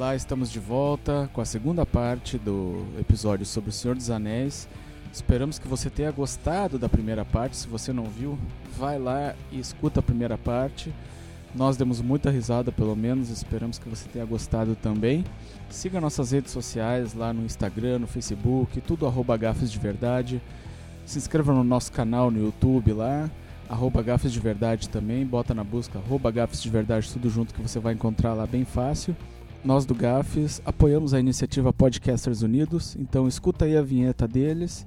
Olá, estamos de volta com a segunda parte do episódio sobre o Senhor dos Anéis. Esperamos que você tenha gostado da primeira parte. Se você não viu, vai lá e escuta a primeira parte. Nós demos muita risada, pelo menos. Esperamos que você tenha gostado também. Siga nossas redes sociais lá no Instagram, no Facebook, tudo arroba Gafes de Verdade. Se inscreva no nosso canal no YouTube lá, arroba Gafes de Verdade também. Bota na busca arroba Gafes de Verdade, tudo junto que você vai encontrar lá bem fácil. Nós do Gafes apoiamos a iniciativa Podcasters Unidos, então escuta aí a vinheta deles,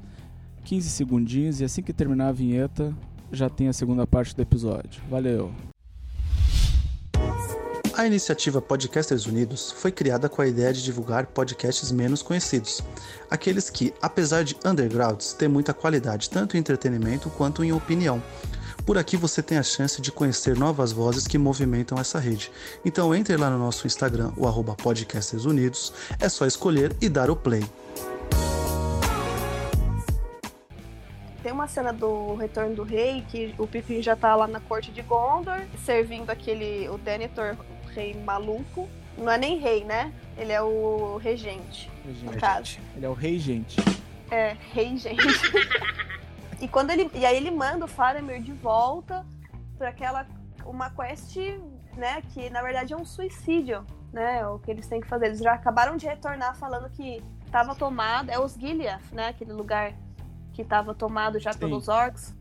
15 segundinhos, e assim que terminar a vinheta, já tem a segunda parte do episódio. Valeu! A iniciativa Podcasters Unidos foi criada com a ideia de divulgar podcasts menos conhecidos, aqueles que, apesar de undergrounds, têm muita qualidade tanto em entretenimento quanto em opinião. Por aqui você tem a chance de conhecer novas vozes que movimentam essa rede. Então entre lá no nosso Instagram, o arroba Podcasters Unidos, é só escolher e dar o play. Tem uma cena do Retorno do Rei que o Pippin já tá lá na corte de Gondor, servindo aquele o Denethor, rei maluco. Não é nem rei, né? Ele é o regente, no caso. Ele é o rei, gente. É, rei gente. e quando ele e aí ele manda o Faramir de volta para aquela uma quest, né, que na verdade é um suicídio, né? O que eles têm que fazer. Eles já acabaram de retornar falando que estava tomado, é os Gileath, né, aquele lugar que estava tomado já Sim. pelos orcs.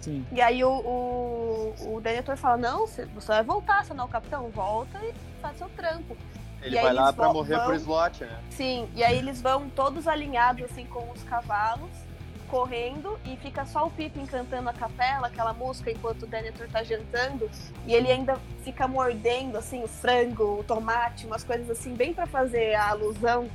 Sim. E aí o, o, o Denethor fala, não, você vai voltar, você não é o capitão, volta e faz seu trampo. Ele E aí vai lá pra morrer vão- por slot, né? Sim, e aí eles vão todos alinhados assim com os cavalos, correndo, e fica só o Pippin cantando a capela, aquela música, enquanto o Denethor tá jantando, e ele ainda fica mordendo assim o frango, o tomate, umas coisas assim, bem pra fazer a alusão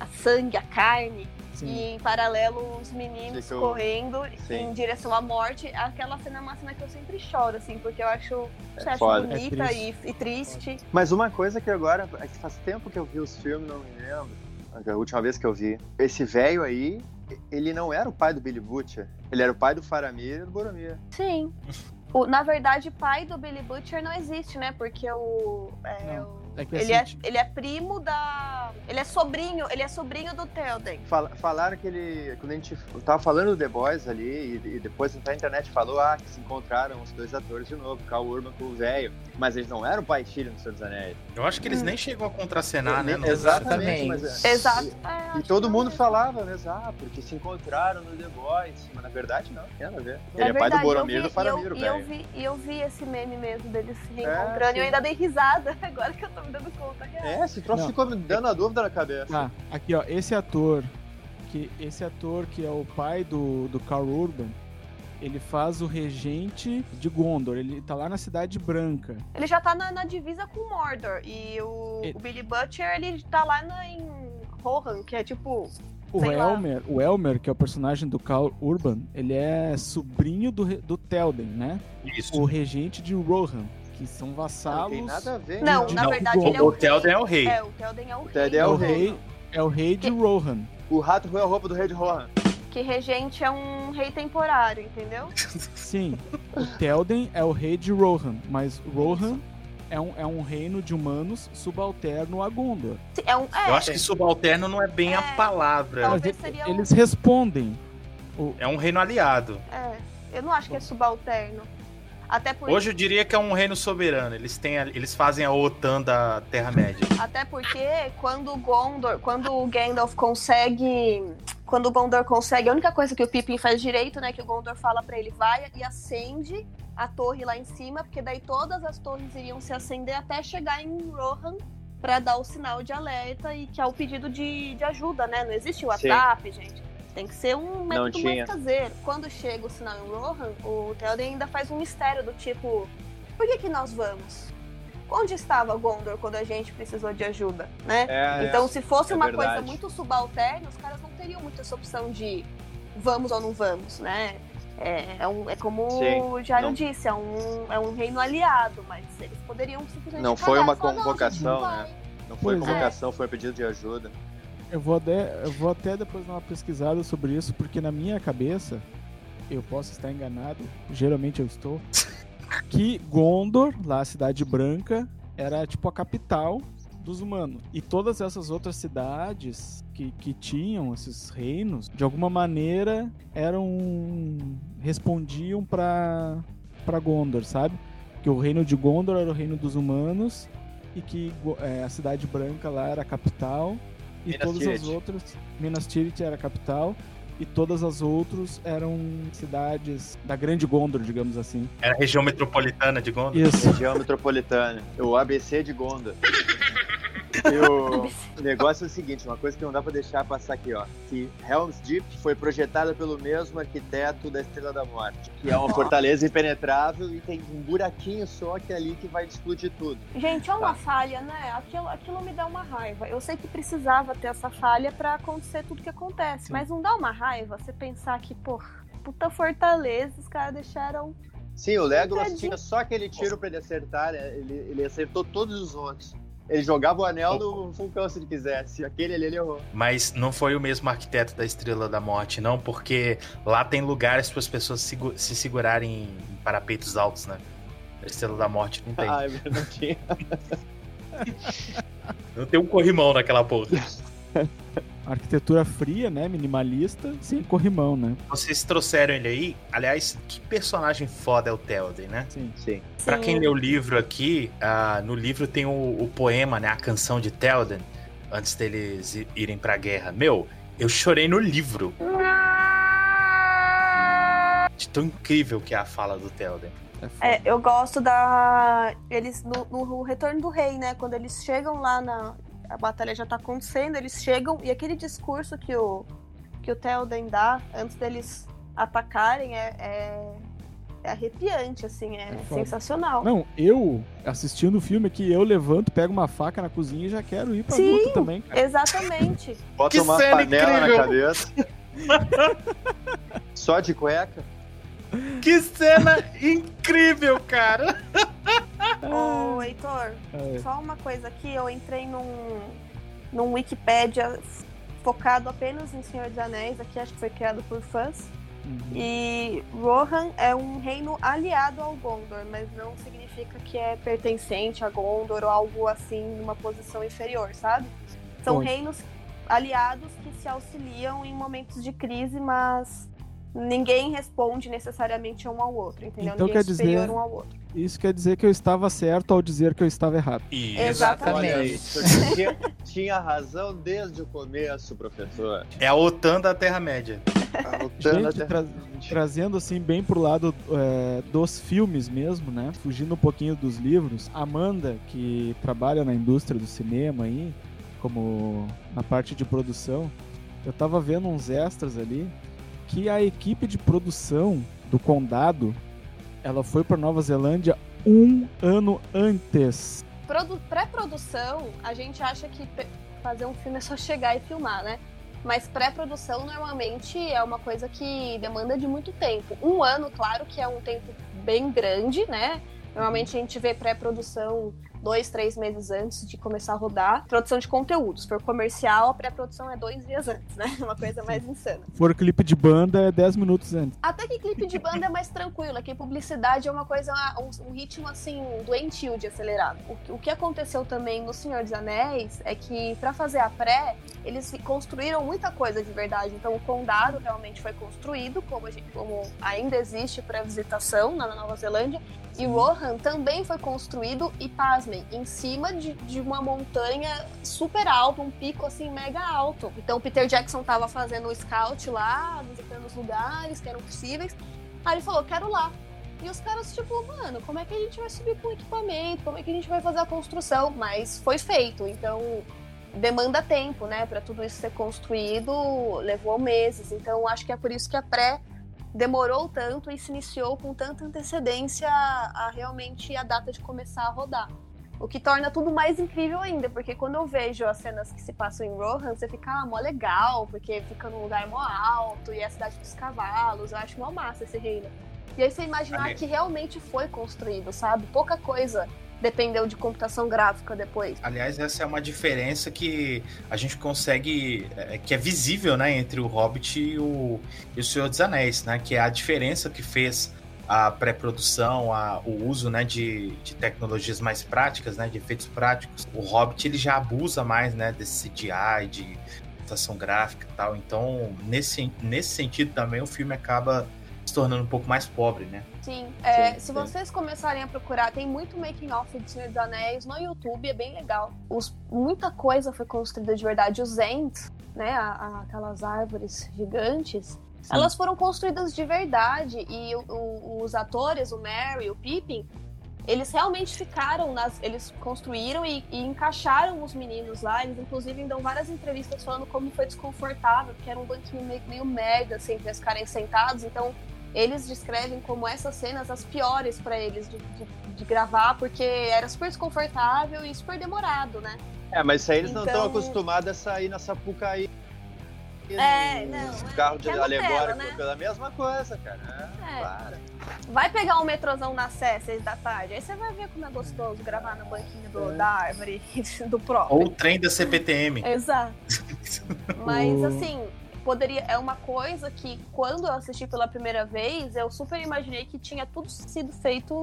a sangue, a carne. Sim. E em paralelo os meninos Ficam- correndo Sim. em direção à morte. Aquela cena é uma cena que eu sempre choro, assim, porque eu acho, eu acho bonita É e, e triste. Mas uma coisa que agora, é que faz tempo que eu vi os filmes, não me lembro. A última vez que eu vi. Esse velho aí, ele não era o pai do Billy Butcher. Ele era o pai do Faramir e do Boromir. Sim. O- na verdade, pai do Billy Butcher não existe, né? Porque o. é, o- É ele, é, ele é primo da. Ele é sobrinho, ele é sobrinho do Telden. Fala- falaram que ele. Quando a gente tava falando do The Boys ali, e, e depois a internet falou ah, que se encontraram os dois atores de novo, Carl Urban com o velho. Mas eles não eram pai e filho no Senhor dos Anéis. Eu acho que eles Hum. nem chegam a contracenar, né? no- Exatamente. Mas, é- Exato. É, E todo mundo falava, né? Ah, porque se encontraram no The Boys. Mas na verdade não, tem nada a ver. Ele É é, pai do verdade, Boromir e do Faramir, e eu, o e eu velho. vi E eu vi esse meme mesmo deles se É, reencontrando e sim. eu ainda dei risada, agora que eu tô me dando conta. que é. É, esse troço Não. ficou me dando a dúvida na cabeça. Tá, aqui ó, esse ator, que esse ator que é o pai do, do Carl Urban, ele faz o regente de Gondor, ele tá lá na Cidade Branca. Ele já tá na, na divisa com Mordor. E o, Ele- o Billy Butcher, ele tá lá na, em Rohan, que é tipo. O lá. Elmer, o Elmer, que é o personagem do Carl Urban, ele é sobrinho do, do Telden, né? Isso. O regente de Rohan, que são Não vassalos. tem nada a ver. Não, de- na não, verdade ele é O o Telden rei. é o rei. É, o Telden é o, O rei. Telden é É o rei. rei, é o rei de Que- Rohan. O rato roeu a roupa do rei de Rohan. Que regente é um rei temporário, entendeu? Sim, o Telden é o rei de Rohan, mas Rohan é um, é um reino de humanos subalterno a Gondor. É um. É, Eu acho que subalterno não é bem a É, palavra. Seria e- um- eles respondem. É um reino aliado. é, eu não acho que é subalterno. Hoje eu diria que é um reino soberano. Eles têm, a- eles fazem a OTAN da Terra-média. até porque quando o Gondor, quando o Gandalf consegue, quando o Gondor consegue, a única coisa que o Pippin faz direito, né, que o Gondor fala pra ele, vai e acende a torre lá em cima, porque daí todas as torres iriam se acender até chegar em Rohan pra dar o sinal de alerta e que é o pedido de, de ajuda, né? Não existe o Sim. WhatsApp, gente. Tem que ser um método mais caseiro. Quando chega o sinal em Rohan, o Theoden ainda faz um mistério do tipo: por que, que nós vamos? Onde estava Gondor quando a gente precisou de ajuda, né? É, então, se fosse é uma verdade. coisa muito subalterna, os caras não teriam muito essa opção de vamos ou não vamos, né? É, é, um- é como Sim, o Jairo não- disse, é um, é um reino aliado, mas eles poderiam simplesmente Não foi uma falar, "Não, convocação, não né? vai." Não foi Pois é. convocação, foi pedido de ajuda. Eu vou, até, eu vou até depois dar uma pesquisada sobre isso, porque na minha cabeça, eu posso estar enganado, geralmente eu estou, que Gondor, lá a Cidade Branca, era tipo a capital dos humanos. E todas essas outras cidades que, que tinham esses reinos, de alguma maneira eram respondiam para para Gondor, sabe? Que o reino de Gondor era o reino dos humanos e que é, a cidade branca lá era a capital e Minas todas Tirith. as outras Minas Tirith era a capital e todas as outras eram cidades da grande Gondor, digamos assim. Era a região metropolitana de Gondor. Isso. Região metropolitana. O ABC de Gondor. O negócio é o seguinte, uma coisa que não dá pra deixar passar aqui, ó. Que Helm's Deep foi projetada pelo mesmo arquiteto da Estrela da Morte. Que é uma fortaleza impenetrável e tem um buraquinho só que é ali que vai explodir tudo. Gente, é uma Tá. falha, né? Aquilo, aquilo me dá uma raiva. Eu sei que precisava ter essa falha pra acontecer tudo que acontece, Sim. mas não dá uma raiva você pensar que, pô, puta fortaleza, os caras deixaram. Sim, o Legolas tinha só aquele tiro pra ele acertar, né? Ele, ele acertou todos os outros. Ele jogava o anel no vulcão se ele quisesse. Aquele ali ele errou. Mas não foi o mesmo arquiteto da Estrela da Morte, não, porque lá tem lugares para as pessoas se segurarem em parapeitos altos, né? A Estrela da Morte não tem. Ah, não tinha. Não tem um corrimão naquela porra. Arquitetura fria, né? Minimalista, sem corrimão, né? Vocês trouxeram ele aí. Aliás, que personagem foda é o Théoden, né? Sim. Sim. Pra quem lê o livro aqui, ah, no livro tem o, o poema, né? A canção de Théoden, antes deles irem pra guerra. Meu, eu chorei no livro. De tão incrível que é a fala do Théoden. É. É, eu gosto da. Eles, no, no Retorno do Rei, né? Quando eles chegam lá na. A batalha já tá acontecendo, eles chegam e aquele discurso que o, que o Theoden dá antes deles atacarem é, é, é arrepiante, assim, é, É sensacional. Não, eu assistindo o filme aqui, eu levanto, pego uma faca na cozinha e já quero ir pra Sim. luta também, cara. Exatamente. Bota Que uma cena panela incrível. na cabeça. Só de cueca. Que cena incrível, cara! Ô, Heitor, É. só uma coisa aqui, eu entrei num, num Wikipédia focado apenas em Senhor dos Anéis, aqui acho que foi criado por fãs. Uhum. E Rohan é um reino aliado ao Gondor, mas não significa que é pertencente a Gondor ou algo assim, numa posição inferior, sabe? São Bom. reinos aliados que se auxiliam em momentos de crise, mas ninguém responde necessariamente um ao outro, entendeu? Então ninguém quer é superior dizer- um ao outro. Isso quer dizer que eu estava certo ao dizer que eu estava errado. Exatamente. Olha isso. Tinha, tinha razão desde o começo, professor. É a OTAN da Terra-média. Gente, tra- trazendo assim bem pro lado é, dos filmes mesmo, né? Fugindo um pouquinho dos livros. Amanda, que trabalha na indústria do cinema aí, como na parte de produção, eu tava vendo uns extras ali que a equipe de produção do Condado, ela foi para Nova Zelândia um ano antes. Produ- Pré-produção, a gente acha que fazer um filme é só chegar e filmar, né? Mas pré-produção normalmente é uma coisa que demanda de muito tempo. Um ano, claro que é um tempo bem grande, né? Normalmente a gente vê pré-produção dois, três meses antes de começar a rodar. Produção de conteúdo. Se for comercial, a pré-produção é dois dias antes, né? Uma coisa mais insana. For clipe de banda é 10 minutos antes. Até que clipe de banda é mais tranquilo, é que publicidade é uma coisa, um, um ritmo assim, doentio de acelerado. O, que- o que aconteceu também no Senhor dos Anéis é que pra fazer a pré, eles construíram muita coisa de verdade. Então o condado realmente foi construído, como, gente- como ainda existe para visitação na Nova Zelândia. E Rohan também foi construído, e pasmem, em cima de, de uma montanha super alta, um pico assim mega alto. Então o Peter Jackson tava fazendo o scout lá, visitando os lugares que eram possíveis. Aí ele falou, quero lá. E os caras, tipo, mano, como é que a gente vai subir com equipamento? Como é que a gente vai fazer a construção? Mas foi feito, então demanda tempo, né, Pra tudo isso ser construído, levou meses. Então acho que é por isso que a pré demorou tanto e se iniciou com tanta antecedência a, a realmente a data de começar a rodar. O que torna tudo mais incrível ainda, porque quando eu vejo as cenas que se passam em Rohan, você fica ah, mó legal, porque fica num lugar mó alto e é a cidade dos cavalos, eu acho mó massa esse reino. E aí você imaginar Ali- que realmente foi construído, sabe? Pouca coisa dependeu de computação gráfica depois. Aliás, essa é uma diferença que a gente consegue, é, que é visível, né, entre o Hobbit e o, e o Senhor dos Anéis, né, que é a diferença que fez a pré-produção, o uso né, de, de tecnologias mais práticas, né, de efeitos práticos, o Hobbit ele já abusa mais né, desse CGI, de computação gráfica e tal. Então, nesse, nesse sentido também, o filme acaba se tornando um pouco mais pobre, né? Sim. É, sim se sim. vocês começarem a procurar, tem muito making off de Senhor dos Anéis no YouTube, é bem legal. Os, muita coisa foi construída de verdade. Os Ents, né, a, a, aquelas árvores gigantes, Sim. elas foram construídas de verdade e o, o, os atores, o Mary, o Pippin, eles realmente ficaram nas, eles construíram e, e, encaixaram os meninos lá. Eles inclusive dão várias entrevistas falando como foi desconfortável, porque era um banquinho meio, meio merda, assim, eles ficarem sentados. Então eles descrevem como essas cenas as piores para eles de, de, de, gravar, porque era super desconfortável e super demorado, né? É, mas isso aí eles então... não estão acostumados a sair na Sapucaí é, não. É carro de alegórico né? pela mesma coisa, cara. É, é. Vai pegar um metrozão na Sé, seis da tarde, aí você vai ver como é gostoso gravar no banquinho do, é. da árvore, do próprio. Ou o trem da CPTM. Exato. Mas, assim, poderia. É uma coisa que, quando eu assisti pela primeira vez, eu super imaginei que tinha tudo sido feito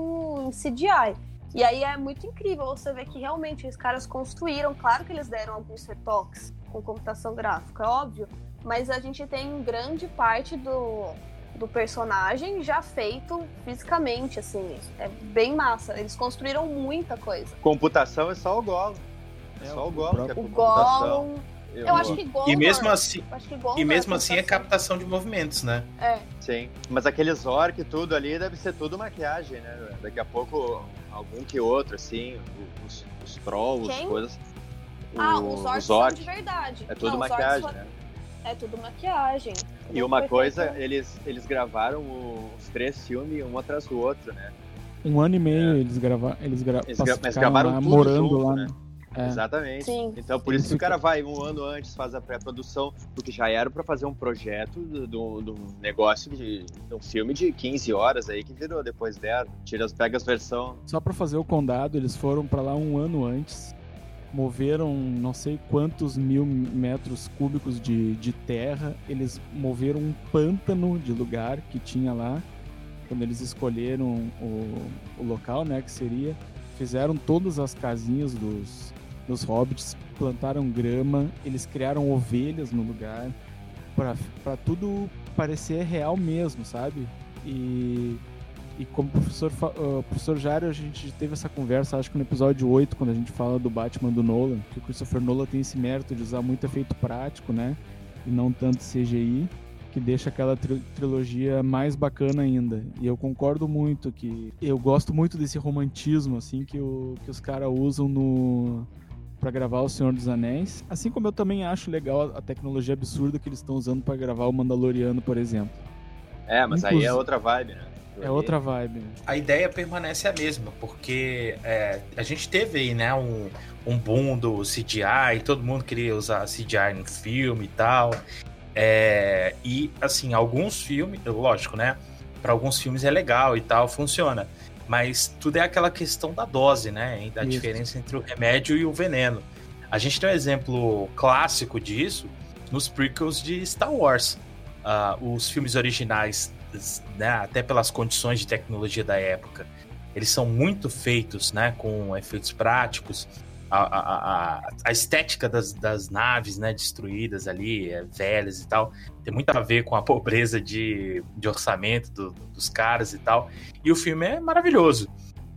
em CGI. E aí é muito incrível você ver que realmente os caras construíram. Claro que eles deram alguns retoques com computação gráfica, é óbvio mas a gente tem grande parte do, do personagem já feito fisicamente, assim. É bem massa. Eles construíram muita coisa. Computação é só o Gollum. É, só o Gollum que é o Gollum. Eu, eu acho que Gollum. E mesmo assim, e mesmo é assim é captação de movimentos, né? É. Sim. Mas aqueles orc e tudo ali deve ser tudo maquiagem, né? Daqui a pouco algum que outro, assim, os, os trolls, Quem? coisas. Ah, os orcs, os orcs são de verdade. É tudo Não, maquiagem, né? É tudo maquiagem. E uma coisa, eles, eles gravaram os três filmes um atrás do outro, né? Um ano e meio é. eles, grava, eles, gra eles mas gravaram lá, tudo morando junto, lá. Né? É. Exatamente. Sim. Então por isso que o cara vai um ano antes, faz a pré-produção, porque já era para fazer um projeto do, do, negócio de, de, um filme de 15 horas aí que virou depois dela. Tira as pegas versão. Só para fazer o condado, eles foram para lá um ano antes moveram não sei quantos mil metros cúbicos de, de terra, eles moveram um pântano de lugar que tinha lá, quando eles escolheram o, o local, né, que seria, fizeram todas as casinhas dos, dos hobbits, plantaram grama, eles criaram ovelhas no lugar, para tudo parecer real mesmo, sabe? E e como o professor, uh, professor Jário, a gente teve essa conversa, acho que no episódio 8, quando a gente fala do Batman do Nolan, que o Christopher Nolan tem esse mérito de usar muito efeito prático, né? E não tanto CGI, que deixa aquela tri trilogia mais bacana ainda. E eu concordo muito que eu gosto muito desse romantismo assim que, o, que os caras usam no para gravar O Senhor dos Anéis, assim como eu também acho legal a tecnologia absurda que eles estão usando para gravar o Mandaloriano, por exemplo. É, mas Inclusive, aí é outra vibe, né? É outra vibe. A ideia permanece a mesma, porque é, a gente teve aí, né, um, um boom do CGI, todo mundo queria usar CGI no filme e tal. É, e, assim, alguns filmes, lógico, né? Para alguns filmes é legal e tal, funciona. Mas tudo é aquela questão da dose, né? Da Isso. diferença entre o remédio e o veneno. A gente tem um exemplo clássico disso nos prequels de Star Wars. Uh, os filmes originais né, até pelas condições de tecnologia da época, eles são muito feitos né, com efeitos práticos. A, a, a, a estética das, das, naves né, destruídas ali, é, velhas e tal, tem muito a ver com a pobreza de, de orçamento do, dos caras e tal. E o filme é maravilhoso.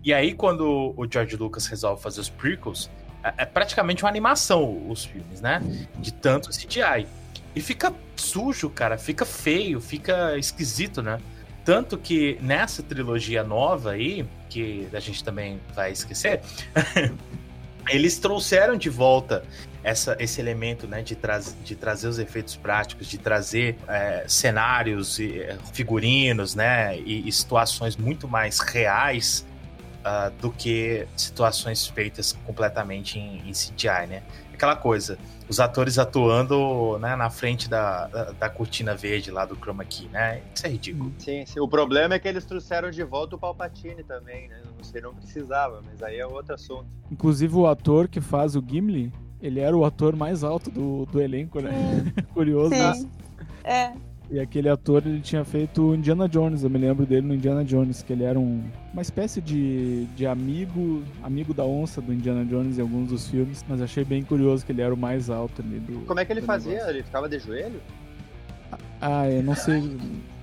E aí, quando o George Lucas resolve fazer os prequels, é, é praticamente uma animação os filmes, né? De tanto CGI. E fica sujo, cara, fica feio, fica esquisito, né? Tanto que nessa trilogia nova aí, que a gente também vai esquecer, eles trouxeram de volta essa, esse elemento né, de, tra de trazer os efeitos práticos, de trazer é, cenários, e, é, figurinos né, e, e, situações muito mais reais uh, do que situações feitas completamente em, em CGI. Né? Aquela coisa, os atores atuando né, na frente da, da, da, cortina verde lá do chroma key, né? Isso é ridículo. Sim, sim, o problema é que eles trouxeram de volta o Palpatine também, né? Não sei, não precisava, mas aí é outro assunto. Inclusive o ator que faz o Gimli, ele era o ator mais alto do, do elenco, né? Curioso. Sim. É. E aquele ator, ele tinha feito Indiana Jones, eu me lembro dele no Indiana Jones, que ele era um, uma espécie de, de amigo, amigo da onça do Indiana Jones em alguns dos filmes, mas achei bem curioso que ele era o mais alto ali do Como é que ele fazia? negócio. Ele ficava de joelho? Ah, eu não sei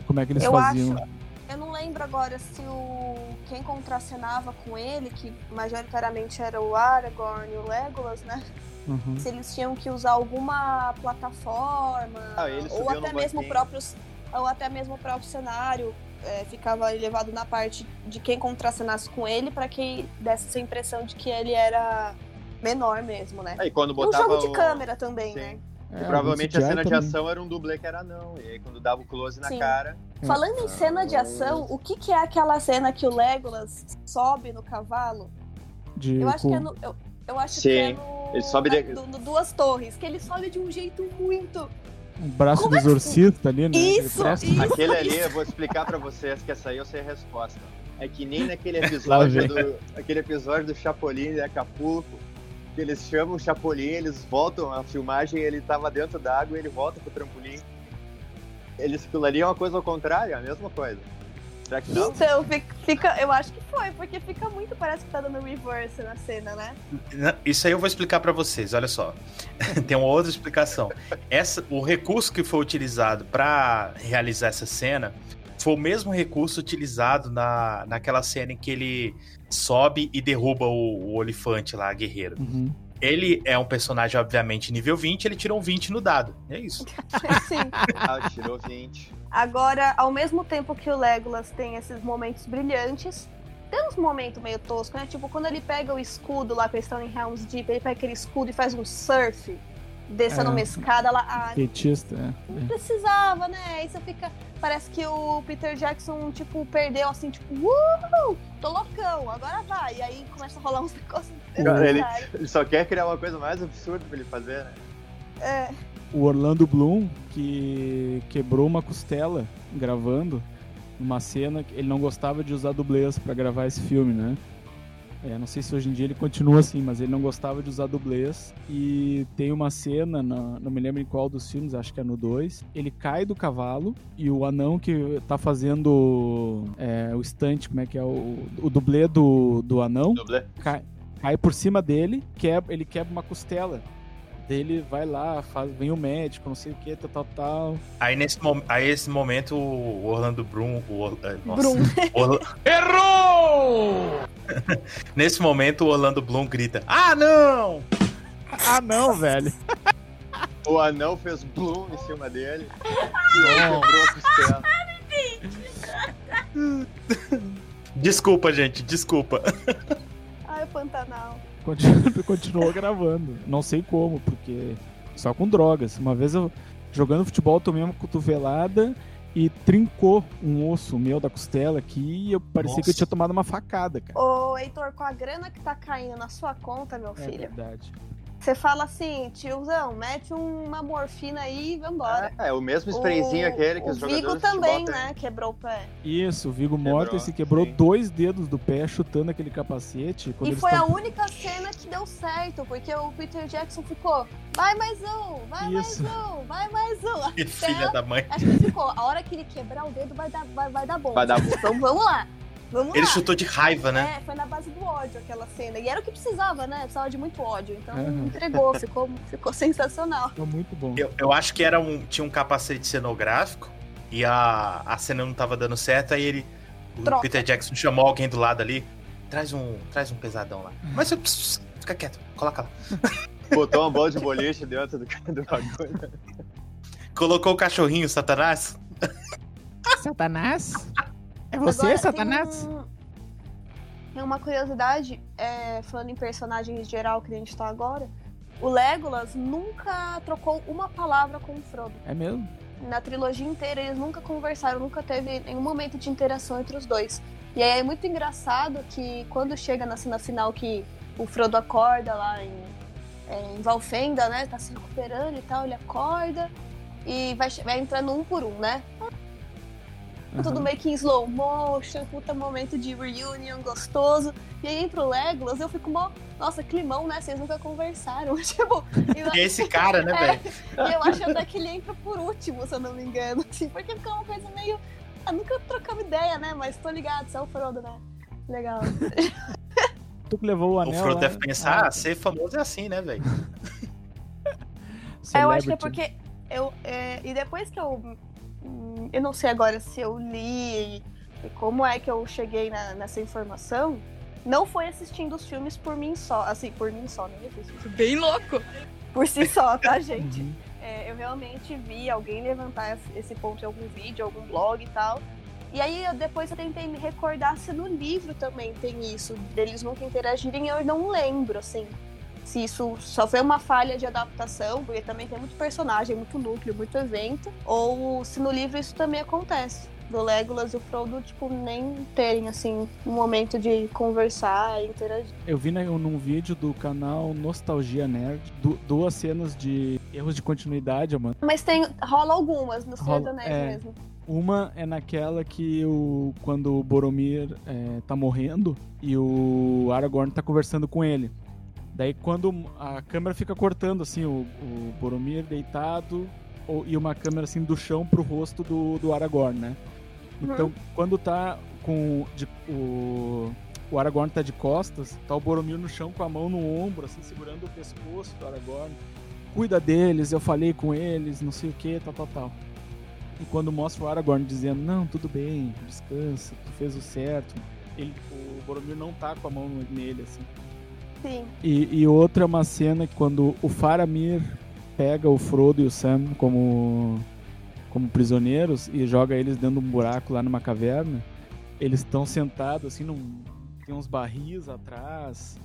como é que eles Eu faziam. Eu não lembro agora se o quem contracenava com ele, que majoritariamente era o Aragorn e o Legolas, né? Uhum. Se eles tinham que usar alguma plataforma Ah, ou até mesmo o próprio ou até mesmo o próprio cenário é, ficava elevado na parte de quem contracenasse com ele para que desse essa impressão de que ele era menor mesmo, né? Aí quando E um botava jogo de o- câmera também, Sim. né? É, provavelmente a cena de também. ação era um dublê que era anão. E aí quando dava o close na Sim. cara. É. Falando em cena de ação, o que, que é aquela cena que o Legolas sobe no cavalo? De, Eu acho que é no. Eu, eu acho Sim, que é no. Ele sobe de- do- do Duas Torres, que ele sobe de um jeito muito. um braço Como do é exorcista ali, né? Aquele Isso, braço. isso. Aquele ali, eu vou explicar pra vocês que essa aí eu sei a resposta. É que nem naquele episódio do. aquele episódio do Chapolin de Acapulco, que eles chamam o Chapolin, eles voltam a filmagem, ele tava dentro d'água e ele volta pro trampolim. Eles aquilo ali é uma coisa ao contrário, é a mesma coisa. Será que não? Então, fica, Eu acho que foi, porque fica muito. Parece que tá dando reverse na cena, né? Isso aí eu vou explicar pra vocês, olha só. Tem uma outra explicação. Essa, o recurso que foi utilizado pra realizar essa cena foi o mesmo recurso utilizado na, naquela cena em que ele sobe e derruba o, o olifante lá, guerreiro. Uhum. Ele é um personagem, obviamente, nível 20, ele tirou um 20 no dado. É isso. Sim. Ah, tirou 20. Agora, ao mesmo tempo que o Legolas tem esses momentos brilhantes, tem uns momentos meio toscos, né? Tipo, quando ele pega o escudo lá, que eles estão em Helm's Deep, ele pega aquele escudo e faz um surf, descendo É. uma escada lá. Ah, Skatista, é. não precisava, né? Aí você fica. Parece que o Peter Jackson, tipo, perdeu assim, tipo, uh, tô loucão, agora vai. E aí começa a rolar uns negócios. Cara, ele-. Ele só quer criar uma coisa mais absurda pra ele fazer, né? É, o Orlando Bloom, que quebrou uma costela gravando uma cena ele não gostava de usar dublês pra gravar esse filme, né? É, não sei se hoje em dia ele continua assim, mas ele não gostava de usar dublês. E tem uma cena, na- não me lembro em qual dos filmes, acho que é no 2. Ele cai do cavalo e o anão que tá fazendo é, o stunt, como é que é? O, o dublê do, do anão Dublê. cai, cai por cima dele, quebra, ele quebra uma costela. Daí ele vai lá, faz, vem o médico, não sei o que, tal, tal, tal. Aí nesse, mom- aí esse momento o Orlando Bloom. O, Or- eh, nossa, Brum. Orla- Errou! nesse momento o Orlando Bloom grita: Ah, não! Ah, não, velho. O anão fez bloom em cima dele e ele quebrou a costela. Desculpa, gente, desculpa. Ai, o Pantanal. Continu- Continuou gravando. Não sei como, porque só com drogas. Uma vez eu jogando futebol tomei uma cotovelada e trincou um osso meu da costela aqui e eu parecia que eu Nossa. tinha tomado uma facada, cara. Ô, Heitor, com a grana que tá caindo na sua conta, meu É filho, verdade. Você fala assim, tiozão, mete uma morfina aí e vambora. É, é o mesmo sprayzinho aquele que o os jogadores Vigo também, né? Quebrou o pé. Isso, o Vigo Quebrou, Mortensen quebrou sim. dois dedos do pé chutando aquele capacete. E eles foi tão- a única cena que deu certo, porque o Peter Jackson ficou, vai mais um, vai Isso. mais um, vai mais um. Que filha da mãe. Acho que ele ficou, a hora que ele quebrar o dedo vai dar, vai, vai dar bom. Vai dar bom. Então vamos lá. Vamos Ele lá. chutou de raiva, né? É, foi na base do ódio aquela cena. E era o que precisava, né? Precisava de muito ódio. Então Uhum. entregou, ficou, ficou sensacional. Ficou muito bom. Eu, eu acho que era um, tinha um capacete cenográfico e a, a cena não tava dando certo, aí ele. O Troca. Peter Jackson chamou alguém do lado ali. Traz um, traz um pesadão lá. Mas eu, pss, pss, fica quieto, coloca lá. Botou uma bola de boliche dentro do, do bagulho. Colocou o cachorrinho, Satanás. Satanás? É Agora, Tem, um- tem uma curiosidade, é, falando em personagens geral que a gente tá agora. O Legolas nunca trocou uma palavra com o Frodo. É mesmo? Na trilogia inteira, eles nunca conversaram, nunca teve nenhum momento de interação entre os dois. E aí é muito engraçado que quando chega na cena final que o Frodo acorda lá em, é, em Valfenda, né? Tá se recuperando e tal, ele acorda e vai, vai entrando um por um, né? Uhum. Tudo meio que em slow motion, puta momento de reunion gostoso. E aí entra o Legolas, eu fico mó. Nossa, climão, né? Vocês nunca conversaram. tipo, eu, esse cara, né, velho? É, eu acho até que ele entra por último, se eu não me engano. Assim, porque fica uma coisa meio. Ah, nunca trocamos ideia, né? Mas tô ligado, você é o Frodo, né? Legal. tu que levou o anel. O Frodo deve pensar, ah, ser famoso é assim, né, velho? É, eu acho que é porque. Eu, é, e depois que eu. Hum, eu não sei agora se eu li e, e como é que eu cheguei na, nessa informação. Não foi assistindo os filmes por mim só. Assim, por mim só, né? Bem louco! Por si só, tá, gente? Uhum. É, eu realmente vi alguém levantar esse ponto em algum vídeo, algum blog e tal. E aí depois eu tentei me recordar se no livro também tem isso, deles nunca interagirem, eu não lembro, assim. Se isso só foi uma falha de adaptação, porque também tem muito personagem, muito núcleo, muito evento, ou se no livro isso também acontece. Do Legolas e o Frodo, tipo, nem terem, assim, um momento de conversar e interagir. Eu vi né, num vídeo do canal Nostalgia Nerd du duas cenas de erros de continuidade, mano. Mas tem, rola algumas no Senhor dos Anéis é... mesmo. Uma é naquela que o, quando o Boromir é, tá morrendo e o Aragorn tá conversando com ele. Daí quando a câmera fica cortando assim o, o Boromir deitado ou, e uma câmera assim do chão pro rosto do, do Aragorn, né? Uhum. Então quando tá com de, o, o Aragorn tá de costas, tá o Boromir no chão com a mão no ombro, assim, segurando o pescoço do Aragorn. Cuida deles, eu falei com eles, não sei o que, tal, tal, tal. E quando mostra o Aragorn dizendo, não, tudo bem, descansa, tu fez o certo, ele, o Boromir não tá com a mão nele, assim. Sim. E, e outra é uma cena que quando o Faramir pega o Frodo e o Sam como, como prisioneiros e joga eles dentro de um buraco lá numa caverna, eles estão sentados assim, num, tem uns barris atrás,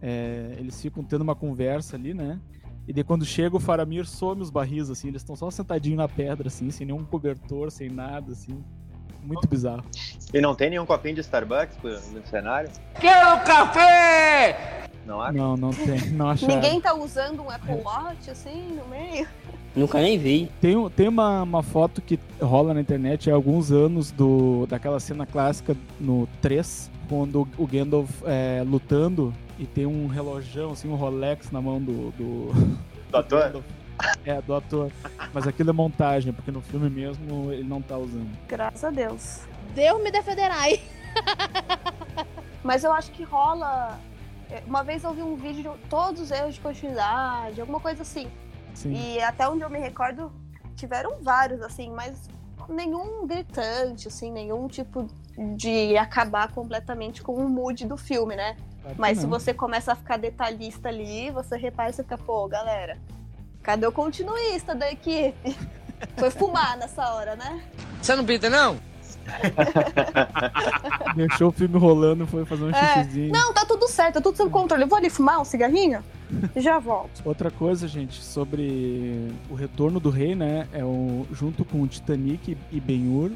é, eles ficam tendo uma conversa ali, né? E daí quando chega o Faramir, some os barris, assim, eles estão só sentadinhos na pedra, assim, sem nenhum cobertor, sem nada, assim. Muito bizarro. E não tem nenhum copinho de Starbucks no cenário? Quero café! Não? Não, não tem. Não acharam. Ninguém tá usando um Apple Watch, assim, no meio? Nunca nem vi. Tem, tem uma, uma foto que rola na internet há alguns anos do, daquela cena clássica no 3, quando o Gandalf é, lutando e tem um relojão, assim, um Rolex na mão do. Do, do ator? É, do ator. Mas aquilo é montagem, porque no filme mesmo ele não tá usando. Graças a Deus. Deus me defenderai. Mas eu acho que rola. É, uma vez eu vi um vídeo de todos os erros de continuidade, alguma coisa assim. Sim. E até onde eu me recordo, tiveram vários, assim, mas nenhum gritante, assim, nenhum tipo de acabar completamente com o mood do filme, né? Claro Mas se você começa a ficar detalhista ali, você repara e você fica, pô, galera, cadê o continuista da equipe? Foi fumar nessa hora, né? Você não pinta, não? Deixou o filme rolando, foi fazer um é, xixizinho. Não, tá tudo certo, tá tudo sob controle. Eu vou ali fumar um cigarrinho e já volto. Outra coisa, gente, sobre o retorno do rei, né? É o, junto com o Titanic e Ben-Hur,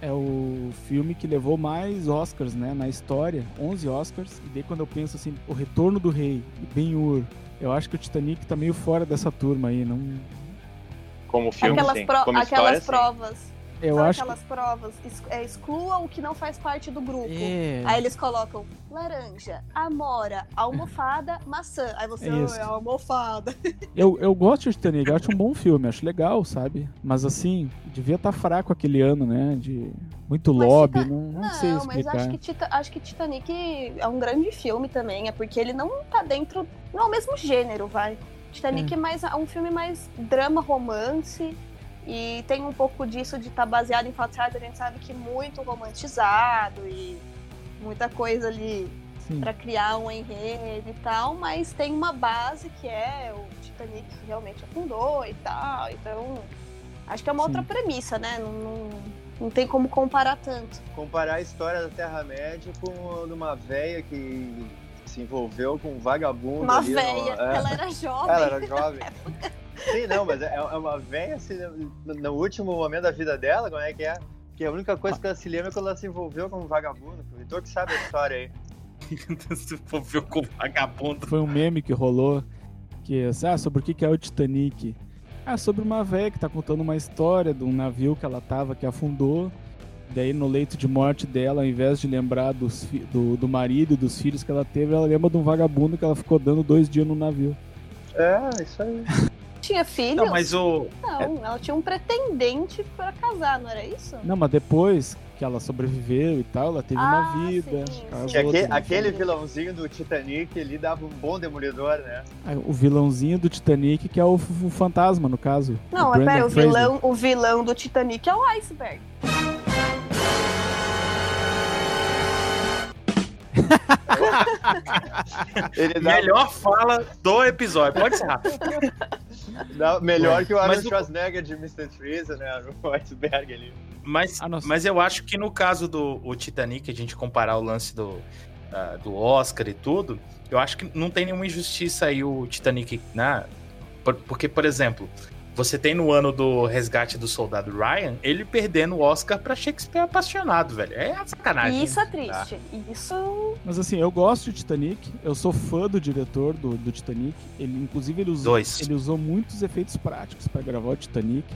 é o filme que levou mais Oscars, né, na história, 11 Oscars. E daí quando eu penso assim, o Retorno do Rei e Ben-Hur, eu acho que o Titanic tá meio fora dessa turma aí, não como filme, aquelas, sim. Como aquelas história, provas. Sim. Eu acho aquelas que... provas, é, exclua o que não faz parte do grupo. É. Aí eles colocam laranja, amora, almofada, maçã. Aí você, oh, é almofada. Eu, eu gosto de Titanic, eu acho um bom filme, acho legal, sabe? Mas assim, devia estar tá fraco aquele ano, né? De muito mas lobby, Tita... não, não, não, sei explicar. Mas acho que, Tita... acho que Titanic é um grande filme também, é porque ele não tá dentro. Não é o mesmo gênero, vai. Titanic é, é mais é um filme mais drama romance e tem um pouco disso de estar tá baseado em fatos reais, a gente sabe que muito romantizado e muita coisa ali para criar um enredo e tal, mas tem uma base que é o Titanic que realmente afundou e tal, então acho que é uma Sim. outra premissa, né? Não, não, não, tem como comparar tanto. Comparar a história da Terra-média com a de uma véia que se envolveu com um vagabundo. Uma véia, é. ela era jovem. Ela era jovem. Sim, não, mas é, é uma velha assim, no último momento da vida dela, como é que é? Que a única coisa que ela se lembra é quando ela se envolveu com um vagabundo. O Vitor que sabe a história aí. se envolveu com um vagabundo. Foi um meme que rolou que ah, sobre o que é o Titanic. Ah, sobre uma velha que tá contando uma história de um navio que ela tava que afundou. Daí no leito de morte dela, ao invés de lembrar dos fi- do, do marido e dos filhos que ela teve, ela lembra de um vagabundo que ela ficou dando dois dias no navio. É, isso aí. Tinha filho? Não, mas o. Não, ela tinha um pretendente pra casar, não era isso? Não, mas depois que ela sobreviveu e tal, ela teve Ah, uma vida. sim, casou, aquele família. vilãozinho do Titanic, ele dava um bom demolidor, né? Ah, O vilãozinho do Titanic, que é o, o fantasma, no caso. Não, mas Brandon pera, o vilão, o vilão do Titanic é o iceberg. Ele dava, Melhor fala do episódio. Pode encerrar. dava melhor que o Mas Arnold o- Schwarzenegger de Mr. Freeze, né? O iceberg ali. Mas, Ah, mas eu acho que no caso do o Titanic, a gente comparar o lance do, ah, do Oscar e tudo, eu acho que não tem nenhuma injustiça aí o Titanic, né? Por- Porque, por exemplo, você tem no ano do resgate do soldado Ryan, ele perdendo o Oscar pra Shakespeare apaixonado, velho. É sacanagem. Isso é triste. Isso. Mas assim, eu gosto de Titanic, eu sou fã do diretor do, do Titanic. Ele, inclusive, ele usou, Dois. ele usou muitos efeitos práticos pra gravar o Titanic.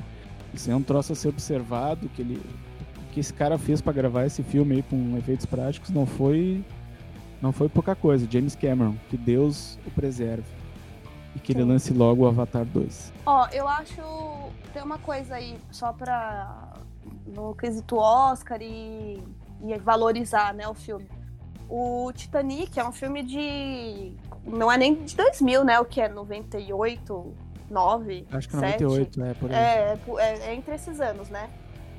Isso é um troço a ser observado, que ele. O que esse cara fez pra gravar esse filme aí com efeitos práticos não foi. Não foi pouca coisa. James Cameron, que Deus o preserve. E que ele lance logo o Avatar 2. Ó, eu acho. Tem uma coisa aí, só pra. No quesito Oscar e, e valorizar, né, o filme. O Titanic é um filme de. Não é nem de 2000, né? O que é? 98, 9? Acho que 7? 98, é por aí. É, é, é entre esses anos, né?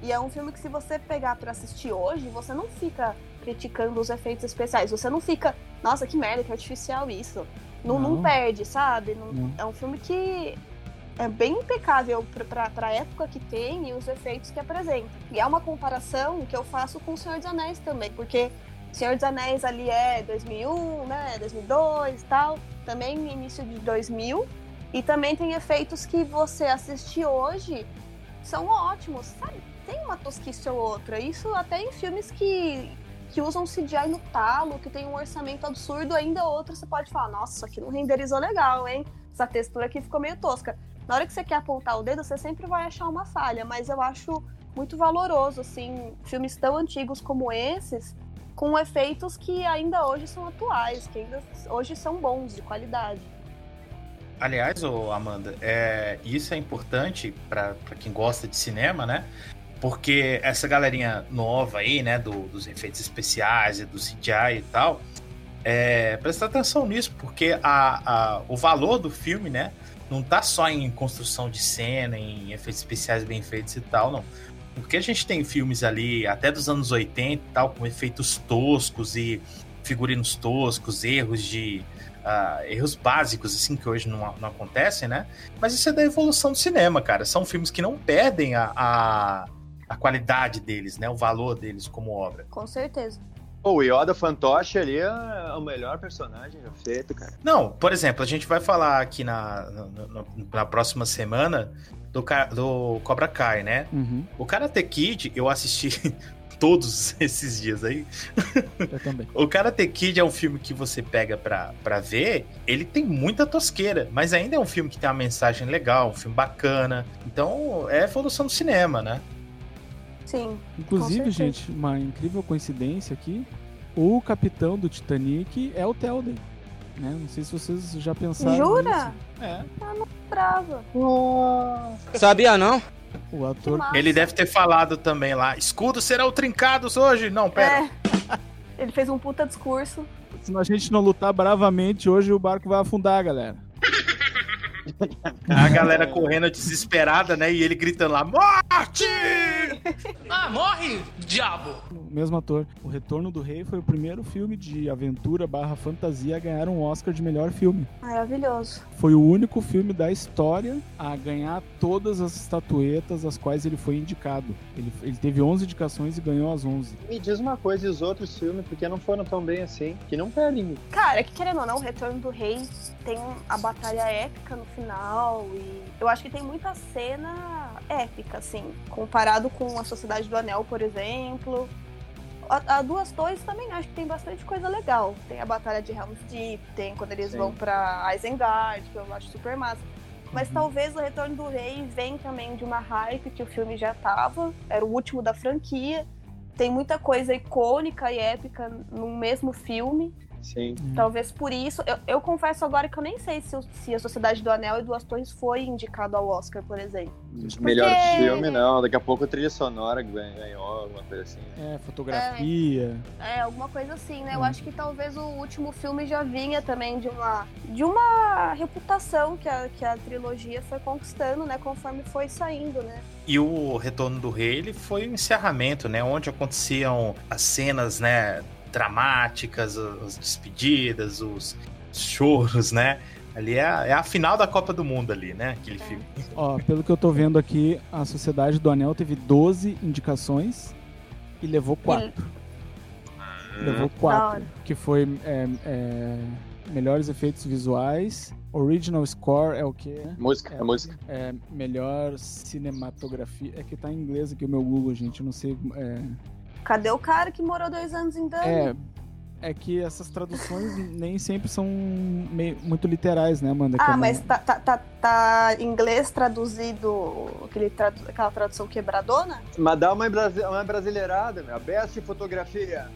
E é um filme que se você pegar pra assistir hoje, você não fica criticando os efeitos especiais. Você não fica, nossa, que merda, que artificial isso. Não, não. Não. perde, sabe? Não- Não. É um filme que é bem impecável pra, pra época que tem e os efeitos que apresenta. E é uma comparação que eu faço com O Senhor dos Anéis também, porque O Senhor dos Anéis ali é 2001, né? 2002 e tal. Também início de 2000. E também tem efeitos que você assistir hoje são ótimos, sabe? Tem uma tosquice ou outra. Isso até em filmes que, que usam CGI no talo, que tem um orçamento absurdo, ainda outro você pode falar, nossa, isso aqui não renderizou legal, hein? Essa textura aqui ficou meio tosca. Na hora que você quer apontar o dedo, você sempre vai achar uma falha, mas eu acho muito valoroso, assim, filmes tão antigos como esses, com efeitos que ainda hoje são atuais, que ainda hoje são bons, de qualidade. Aliás, Amanda, é, isso é importante pra quem gosta de cinema, né? Porque essa galerinha nova aí, né, do- dos efeitos especiais e do CGI e tal, é, atenção nisso, porque a, a- o valor do filme, né, não tá só em construção de cena, em efeitos especiais bem feitos e tal, não. Porque a gente tem filmes ali, até dos anos 80 e tal, com efeitos toscos e figurinos toscos, erros de. ah, erros básicos, assim, que hoje não, não acontecem, né? Mas isso é da evolução do cinema, cara. São filmes que não perdem a, a, a qualidade deles, né? O valor deles como obra. Com certeza. Pô, o Yoda Fantoche ali é o melhor personagem já feito, cara. Não, por exemplo, a gente vai falar aqui na, na, na- na próxima semana do, do Cobra Kai, né? Uhum, O Karate Kid, eu assisti todos esses dias aí. eu também. O Karate Kid é um filme que você pega pra, pra ver, ele tem muita tosqueira, mas ainda é um filme que tem uma mensagem legal, um filme bacana. Então, é a evolução do cinema, né? Sim. Inclusive, gente, uma incrível coincidência aqui, o capitão do Titanic é o Telden. Né? Não sei se vocês já pensaram Jura? nisso. É, Brava. Sabia não? o ator. Ele deve ter falado também lá, escudos serão trincados hoje. Não, pera. É. Ele fez um puta discurso. Se a gente não lutar bravamente, hoje o barco vai afundar, galera. A galera correndo desesperada, né? E ele gritando lá, morte! Ah, morre, diabo! O mesmo ator. O Retorno do Rei foi o primeiro filme de aventura barra fantasia a ganhar um Oscar de melhor filme. Maravilhoso. Foi o único filme da história a ganhar todas as estatuetas às quais ele foi indicado. Ele, ele teve 11 indicações e ganhou as 11. Me diz uma coisa, e os outros filmes, porque não foram tão bem assim, que não perdem. Cara, é que querendo ou não, o Retorno do Rei tem a batalha épica no final e eu acho que tem muita cena épica, assim, comparado com a Sociedade do Anel, por exemplo. A, a Duas Torres também acho que tem bastante coisa legal. Tem a batalha de Helm's Deep, tem quando eles Sim. vão pra Isengard, que eu acho super massa. Mas Uhum. talvez o Retorno do Rei vem também de uma hype que o filme já tava, era o último da franquia. tem muita coisa icônica e épica num mesmo filme. Sim. Talvez por isso. Eu, eu confesso agora que eu nem sei se, se a Sociedade do Anel e Duas Torres foi indicado ao Oscar, por exemplo. Melhor filme, não. Daqui a pouco a trilha sonora ganhou, alguma coisa assim. É, fotografia. É, alguma coisa assim, né? Eu Hum. acho que talvez o último filme já vinha também de uma, de uma reputação que a, que a trilogia foi conquistando, né? Conforme foi saindo, né? E o Retorno do Rei, ele foi o encerramento, né? Onde aconteciam as cenas, né? Dramáticas, as despedidas, os choros, né? Ali é a, é a final da Copa do Mundo ali, né? Aquele É. filme. Ó, pelo que eu tô vendo aqui, a Sociedade do Anel teve 12 indicações e levou 4. Levou Da 4. hora. Que foi é, é, melhores efeitos visuais. Original score é o quê? Música, é música. É, melhor cinematografia. É que tá em inglês aqui o meu Google, gente. Eu não sei. É, Cadê o cara que morou dois anos em Dublin? é, é que essas traduções nem sempre são meio- muito literais, né, Amanda? Ah, mas tá, tá, tá, tá em inglês traduzido, aquele tradu- aquela tradução quebradona? Mas dá uma, brasi- uma brasileirada, meu. Best fotografia.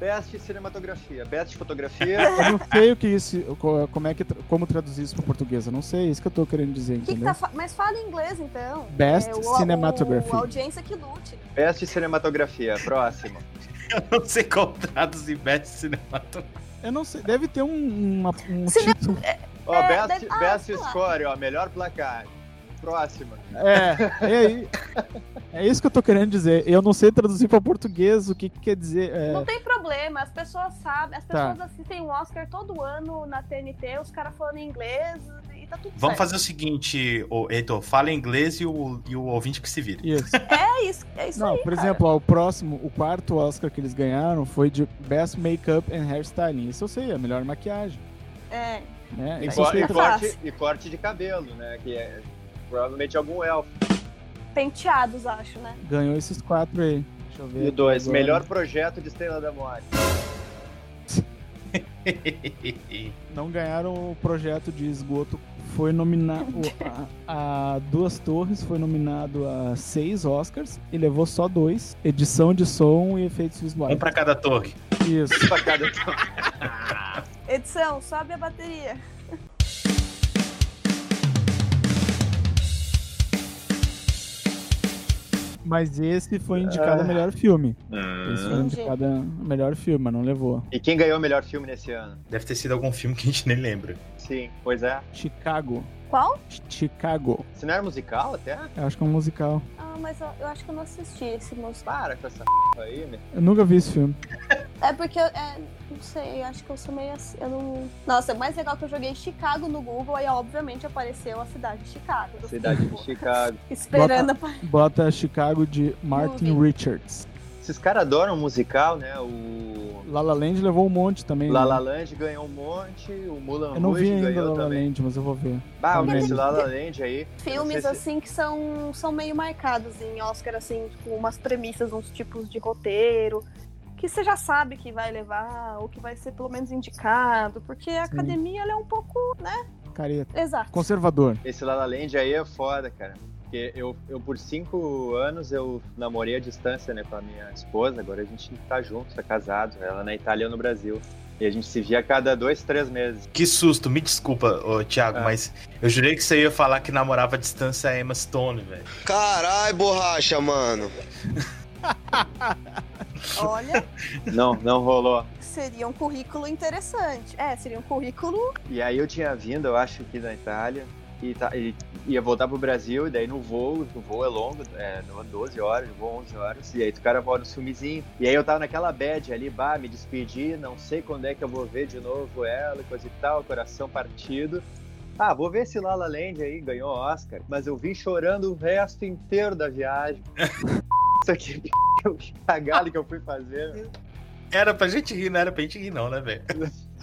Best cinematografia. Best fotografia. Eu não sei o que isso, co- como é que como traduzir isso para português. Eu não sei, é isso que eu tô querendo dizer, Que que entendeu? tá fa- mas fala em inglês, então. Best É, o- cinematography. O, a audiência que lute. Best cinematografia. Próximo. Eu não sei como traduzir Best Cinematografia. Eu não sei, deve ter um, uma- um Cine- título. Ó, É, best, deve- ah, best score, ó. Melhor placar. Próxima. É, é, aí- é isso que eu tô querendo dizer. Eu não sei traduzir para português o que, que quer dizer. é, Não tem problema, as pessoas sabem, as Tá. pessoas assistem o Oscar todo ano na TNT, os caras falando inglês e tá tudo Vamos certo. fazer o seguinte, ô, Heitor, fala em inglês e o, e o ouvinte que se vire. Isso. É isso, é isso Não, aí, por cara. exemplo, ó, o próximo, o quarto Oscar que eles ganharam foi de Best Makeup and Hairstyling. Isso eu sei, a melhor maquiagem. É, Né? E, Isso eu co- sei e corte, e corte de cabelo, né? Que é provavelmente algum elfo. penteados, acho, né? Ganhou esses quatro aí. Deixa eu ver. E dois, agora. melhor projeto de Estrela da Morte. Não ganharam o projeto de esgoto. Foi nominado. A, a Duas Torres foi nominado a seis Oscars e levou só dois: edição de som e efeitos visuais. um pra cada torre. Isso. Pra cada Edição, sobe a bateria. Mas esse foi indicado a melhor filme. Esse foi indicado a melhor filme, mas não levou. E quem ganhou o melhor filme nesse ano? Deve ter sido algum filme que a gente nem lembra. Sim, pois é. Chicago. Qual? Chicago. Se não era musical até? Eu acho que é um musical. Ah, mas eu, eu acho que eu não assisti esse músico. Para com essa p aí, meu. Eu nunca vi esse filme. É porque, eu- é, não sei, acho que eu sou meio assim, eu não... Nossa, o mais legal é que eu joguei Chicago no Google, aí obviamente apareceu a cidade de Chicago. Eu Cidade de Chicago. Esperando a... Bota Chicago de Martin Movie. Richards. Esses caras adoram musical, né? O La La Land levou um monte também. La né? La Land ganhou um monte, o Mulan Eu não vi Rouge ainda La ganhou La também. Land, mas eu vou ver. Também. esse La La Land aí. Filmes se- assim que são, são meio marcados em Oscar, assim, com umas premissas, uns tipos de roteiro, que você já sabe que vai levar, ou que vai ser pelo menos indicado, porque a Sim. academia ela é um pouco, né? Careta. Exato. Conservador. Esse La La Land aí é foda, cara. Porque eu, eu, por cinco anos, eu namorei à distância, né, com a minha esposa. Agora a gente tá junto, tá casado. Ela na Itália eu no Brasil. E a gente se via a cada dois, três meses. Que susto, me desculpa, ô, Thiago, Ah. mas eu jurei que você ia falar que namorava à distância a Emma Stone, velho. Carai, borracha, mano. Olha, Não, não rolou. seria um currículo interessante. É, seria um currículo. E aí eu tinha vindo, eu acho, aqui da Itália. E, tá, e ia voltar pro Brasil, e daí no voo, o voo é longo, é no 12 horas, o voo 11 horas, e aí o cara volta no filmezinho. E aí eu tava naquela bad ali, bah, me despedi, não sei quando é que eu vou ver de novo ela, coisa e tal, coração partido. Ah, vou ver esse La La Land aí, ganhou Oscar, mas eu vim chorando o resto inteiro da viagem. Isso aqui, o cagado que eu fui fazer. Era pra gente rir, não era pra gente rir, não, né, velho?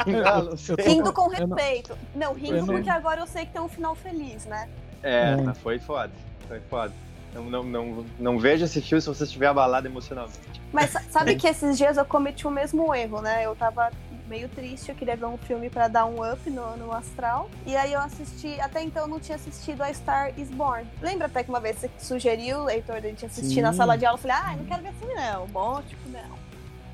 Eu tô- Rindo com eu não- respeito. Não, rindo eu não- porque agora eu sei que tem um final feliz, né? É, É. mas foi foda. Foi foda. Não, não, não, não veja esse filme se você estiver abalado emocionalmente. Mas sa- sabe que esses dias eu cometi o mesmo erro, né? Eu tava meio triste, eu queria ver um filme pra dar um up no, no astral. E aí eu assisti, até então eu não tinha assistido a Star is Born. Lembra até que uma vez você sugeriu, leitor, de a gente assistir Sim. na sala de aula? Eu falei, ah, eu não quero ver filme não, bom, tipo, não.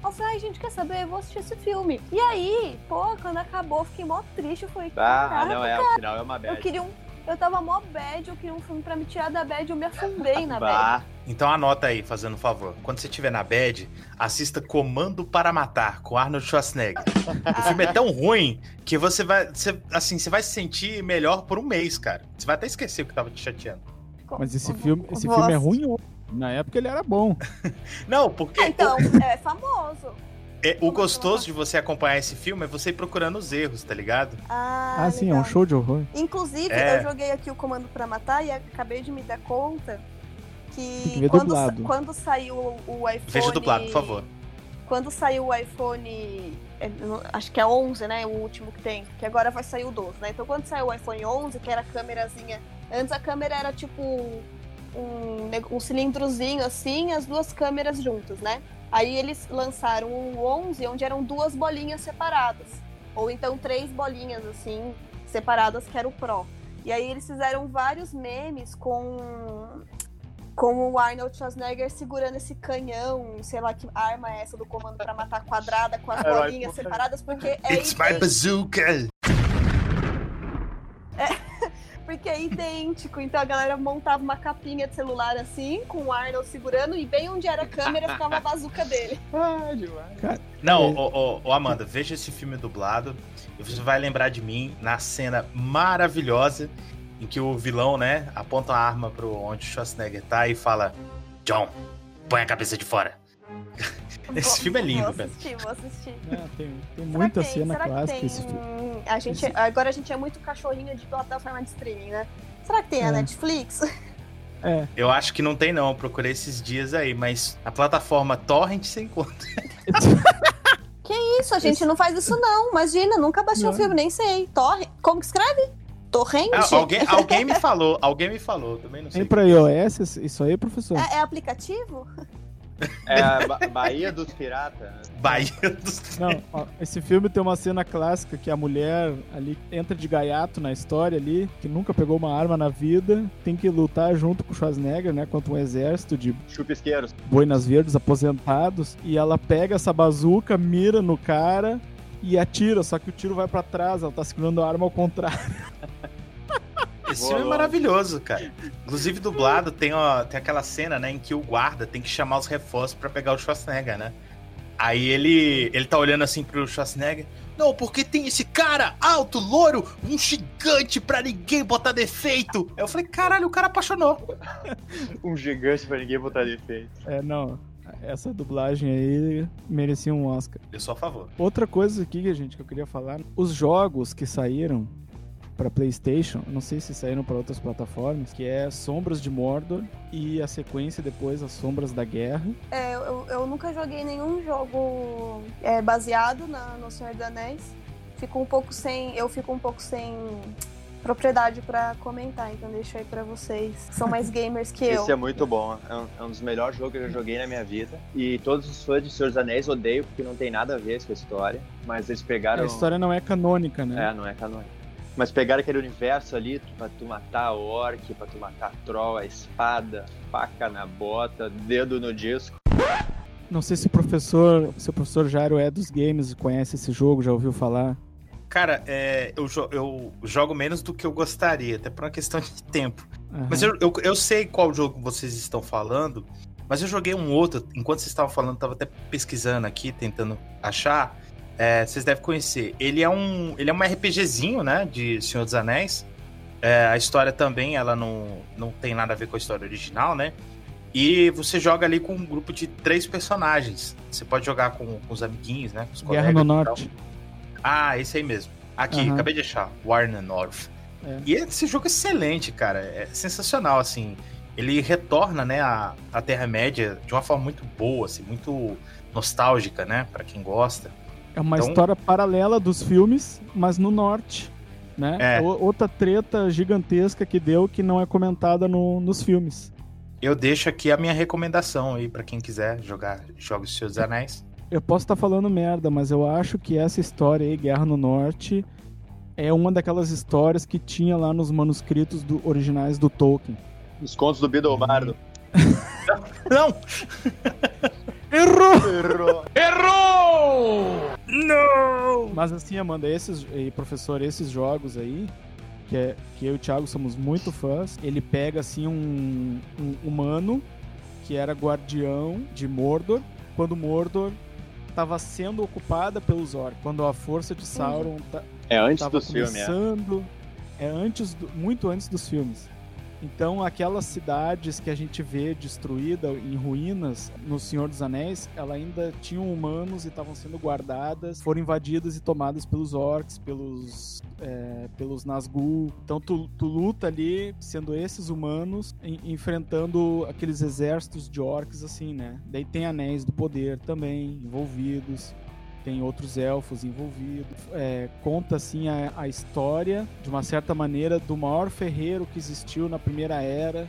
Eu falei, ai, gente, quer saber? Eu vou assistir esse filme. E aí, pô, quando acabou, eu fiquei mó triste. Eu falei, Ah, caraca, não, é, o final é uma eu bad. queria um. Eu tava mó bad, eu queria um filme pra me tirar da bad, eu me afundei na bad. Bah, Então anota aí, fazendo um favor. Quando você estiver na bad, assista Comando para Matar, com Arnold Schwarzenegger. o filme é tão ruim que você vai. Você, assim, você vai se sentir melhor por um mês, cara. Você vai até esquecer o que tava te chateando. Mas esse filme, esse filme é ruim hoje. Na época ele era bom. Não, porque Ah, então, é famoso. é, o gostoso de você acompanhar esse filme é você ir procurando os erros, tá ligado? Ah, Ah, sim, é um show de horror. Inclusive, É. eu joguei aqui o Comando pra Matar e acabei de me dar conta que que quando, sa- quando saiu o iPhone. Veja dublado, por favor. Quando saiu o iPhone. é, Acho que é 11, né? O último que tem. Que agora vai sair o 12, né? Então, quando saiu o iPhone 11, que era a câmerazinha. Antes a câmera era tipo um, um cilindrozinho assim, as duas câmeras juntas, né? Aí eles lançaram o 11, onde eram duas bolinhas separadas. Ou então três bolinhas assim, separadas, que era o Pro. E aí eles fizeram vários memes com com o Arnold Schwarzenegger segurando esse canhão, sei lá que arma é essa do comando pra matar quadrada com as É, bolinhas separadas, porque é, It's my bazooka! Porque é idêntico. Então a galera montava uma capinha de celular assim, com o Arnold segurando, e bem onde era a câmera ficava a bazuca dele. ah, demais. Não, ô, ô, ô, Amanda, veja esse filme dublado e você vai lembrar de mim na cena maravilhosa em que o vilão, né, aponta a arma pro onde o Schwarzenegger tá e fala: John, põe a cabeça de fora. Esse filme é lindo, vou velho. assistir, vou assistir. É, tem tem Será muita que tem- cena será que clássica tem- esse filme. A gente, Esse- Agora a gente é muito cachorrinho de plataforma de streaming, né? Será que tem a É. Netflix? É, Eu acho que não tem, não. Eu procurei esses dias aí, mas a plataforma Torrent você encontra. Isso, a gente não faz isso não. Imagina, nunca baixei o Não. filme, nem sei. Torre... Como que escreve? Torrente? Ah, alguém, alguém me falou, alguém me falou, também não sei. tem pra iOS isso aí, professor? É, é aplicativo? É a Ba- Bahia dos Piratas. né? Bahia dos... Não, ó, esse filme tem uma cena clássica que a mulher ali entra de gaiato na história ali, que nunca pegou uma arma na vida, tem que lutar junto com o Schwarzenegger, né, contra um exército de Chupisqueiros. boinas verdes aposentados, e ela pega essa bazuca, mira no cara e atira, só que o tiro vai pra trás, ela tá segurando a arma ao contrário. Esse Boa, filme é maravilhoso, cara. Inclusive, dublado, tem, ó, tem aquela cena, né, em que o guarda tem que chamar os reforços pra pegar o Schwarzenegger, né? Aí ele, ele tá olhando assim pro Schwarzenegger. Não, porque tem esse cara alto, loiro, um gigante pra ninguém botar defeito. Aí eu falei, caralho, o cara apaixonou. Um gigante pra ninguém botar defeito. É, não, essa dublagem aí merecia um Oscar. Eu sou a favor. Outra coisa aqui, gente, que eu queria falar, os jogos que saíram para PlayStation, eu não sei se saíram para outras plataformas, que é Sombras de Mordor e a sequência depois As Sombras da Guerra. É, eu, eu nunca joguei nenhum jogo é, baseado na, no Senhor dos Anéis. Fico um pouco sem. Eu fico um pouco sem propriedade pra comentar, então deixo aí pra vocês. que São mais gamers que eu. Esse é muito bom. É um, é um dos melhores jogos que eu já joguei na minha vida. E todos os fãs de Senhor dos Anéis odeiam porque não tem nada a ver com a história. Mas eles pegaram. A história não é canônica, né? É, não é canônico. Mas pegaram aquele universo ali pra tu matar a orc, pra tu matar a troll, a espada, faca na bota, dedo no disco. Não sei se o professor, se o professor Jairo é dos games e conhece esse jogo, já ouviu falar. Cara, é, eu, jo- eu jogo menos do que eu gostaria, até por uma questão de tempo. Aham. Mas eu, eu, eu sei qual jogo vocês estão falando, mas eu joguei um outro, enquanto vocês estavam falando, tava até pesquisando aqui, tentando achar. É, vocês devem conhecer. Ele é um, ele é um RPGzinho, né, de Senhor dos Anéis. É, a história também, ela não, não tem nada a ver com a história original, né? E você joga ali com um grupo de três personagens. Você pode jogar com, com os amiguinhos, né? Com os Guerra colegas no e tal. Norte. Ah, esse aí mesmo. Aqui, Aham. acabei de achar. Warner North. É. E esse jogo é excelente, cara. É sensacional, assim. Ele retorna, né, a, a Terra-média de uma forma muito boa, assim, muito nostálgica, né, Pra quem gosta. É uma Então- história paralela dos filmes, mas no norte. Né? É. Outra treta gigantesca que deu que não é comentada no- nos filmes. Eu deixo aqui a minha recomendação aí pra quem quiser jogar Jogos dos Senhor dos Anéis. Eu posso estar falando merda, mas eu acho que essa história aí, Guerra no Norte, é uma daquelas histórias que tinha lá nos manuscritos do, originais do Tolkien. Os contos do Bidobardo. Não! Errou! Errou. Errou! Não! Mas assim, Amanda, esses, e professor, esses jogos aí, que, é, que eu e o Thiago somos muito fãs, ele pega assim um, um humano que era guardião de Mordor, quando Mordor estava sendo ocupada pelos orcs, quando a força de Sauron ta- É antes tava do filme, é. começando, é antes do- muito antes dos filmes. Então, aquelas cidades que a gente vê destruída em ruínas no Senhor dos Anéis, ela ainda tinham humanos e estavam sendo guardadas, foram invadidas e tomadas pelos orcs, pelos é, pelos Nazgûl. Então, tu, tu luta ali sendo esses humanos en- enfrentando aqueles exércitos de orcs assim, né? Daí tem anéis do poder também envolvidos tem outros elfos envolvidos. É, conta assim a, a história, de uma certa maneira, do maior ferreiro que existiu na Primeira Era,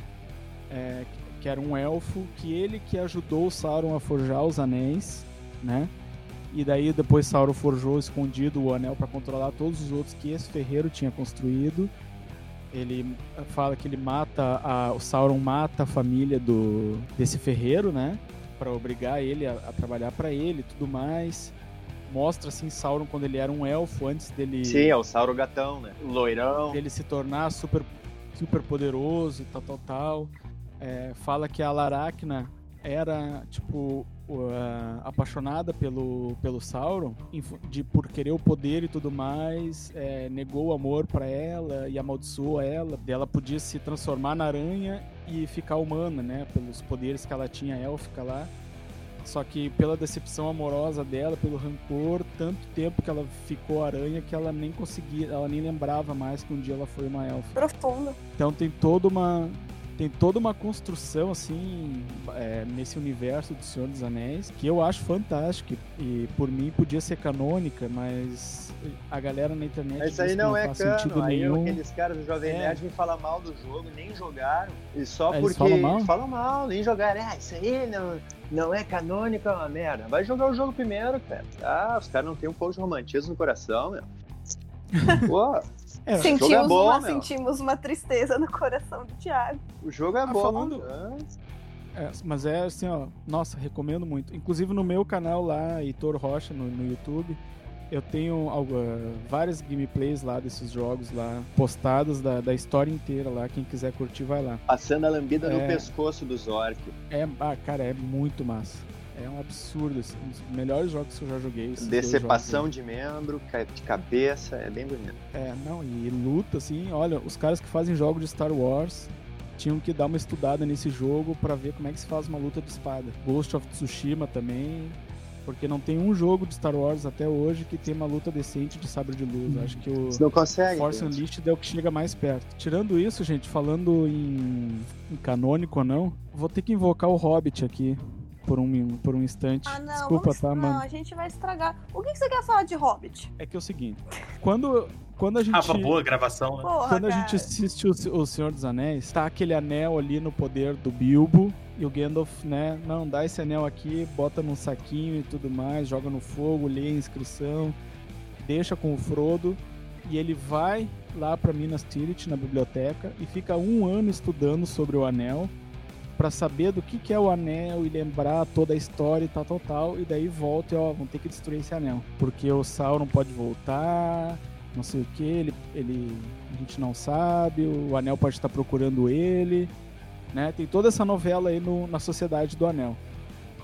é, que- era um elfo, que ele que ajudou Sauron a forjar os anéis, né? E daí depois Sauron forjou escondido o anel para controlar todos os outros que esse ferreiro tinha construído. Ele fala que ele mata a, o Sauron mata a família do desse ferreiro, né? Para obrigar ele a, a trabalhar para ele, tudo mais mostra assim Sauron quando ele era um elfo antes dele Sim, é o Sauro Gatão, né? Loirão. dele se tornar super super poderoso e tal tal tal É, fala que a Laracna era tipo a- apaixonada pelo pelo Sauron de por querer o poder e tudo mais é, negou o amor pra ela e amaldiçoou ela ela podia se transformar na aranha e ficar humana né pelos poderes que ela tinha élfica lá só que pela decepção amorosa dela, pelo rancor, tanto tempo que ela ficou aranha que ela nem conseguia, ela nem lembrava mais que um dia ela foi uma elfa. Profundo. Então tem toda uma tem toda uma construção assim é, nesse universo do Senhor dos Anéis que eu acho fantástico e por mim podia ser canônica, mas a galera na internet Mas isso aí que não, é faz sentido cano. Aí nenhum. aqueles caras do Jovem É. Nerd vêm falar mal do jogo, nem jogaram. E só Ah, eles porque. falam mal? falam mal, nem jogaram. Ah, isso aí não, não é canônico, é uma merda. Vai jogar o jogo primeiro, cara. Ah, os caras não têm um pouco de romantismo no coração, meu. Pô, É, sentimos, é bom, uma, meu. sentimos uma tristeza no coração do Thiago. o jogo é Ah, bom. falando- Ah, É, mas é assim, ó, nossa, recomendo muito. Inclusive no meu canal lá, Heitor Rocha, no, no YouTube, eu tenho eh, várias gameplays lá desses jogos lá, postados da, da história inteira lá. Quem quiser curtir, vai lá. Passando a lambida no É. pescoço dos orcs. É, ah, cara, é muito massa. É um absurdo, assim, um dos melhores jogos que eu já joguei. jogos de membro, de cabeça, é bem bonito. É, não, e luta, assim, olha, os caras que fazem jogos de Star Wars tinham que dar uma estudada nesse jogo pra ver como é que se faz uma luta de espada. Ghost of Tsushima também, porque não tem um jogo de Star Wars até hoje que tem uma luta decente de sabre de luz. Acho que o não consegue. Force gente. Unleashed é o que chega mais perto. Tirando isso, gente, falando em, em canônico ou não, vou ter que invocar o Hobbit aqui por um, por um instante. Ah, não. Desculpa, vamos- tá, não, mano? a gente vai estragar. O que, que você quer falar de Hobbit? É que é o seguinte, quando, quando a gente... Tava boa a gravação, né? Porra, Quando a cara. gente assiste o, o Senhor dos Anéis, tá aquele anel ali no poder do Bilbo e o Gandalf, né? Não, dá esse anel aqui, bota num saquinho e tudo mais, joga no fogo, lê a inscrição, deixa com o Frodo e ele vai lá pra Minas Tirith na biblioteca e fica um ano estudando sobre o anel pra saber do que, que é o anel e lembrar toda a história e tal, tal, tal. E daí volta e ó, vão ter que destruir esse anel. Porque o Sauron pode voltar, não sei o que, ele, ele a gente não sabe, o anel pode estar procurando ele, né? Tem toda essa novela aí no- na Sociedade do Anel.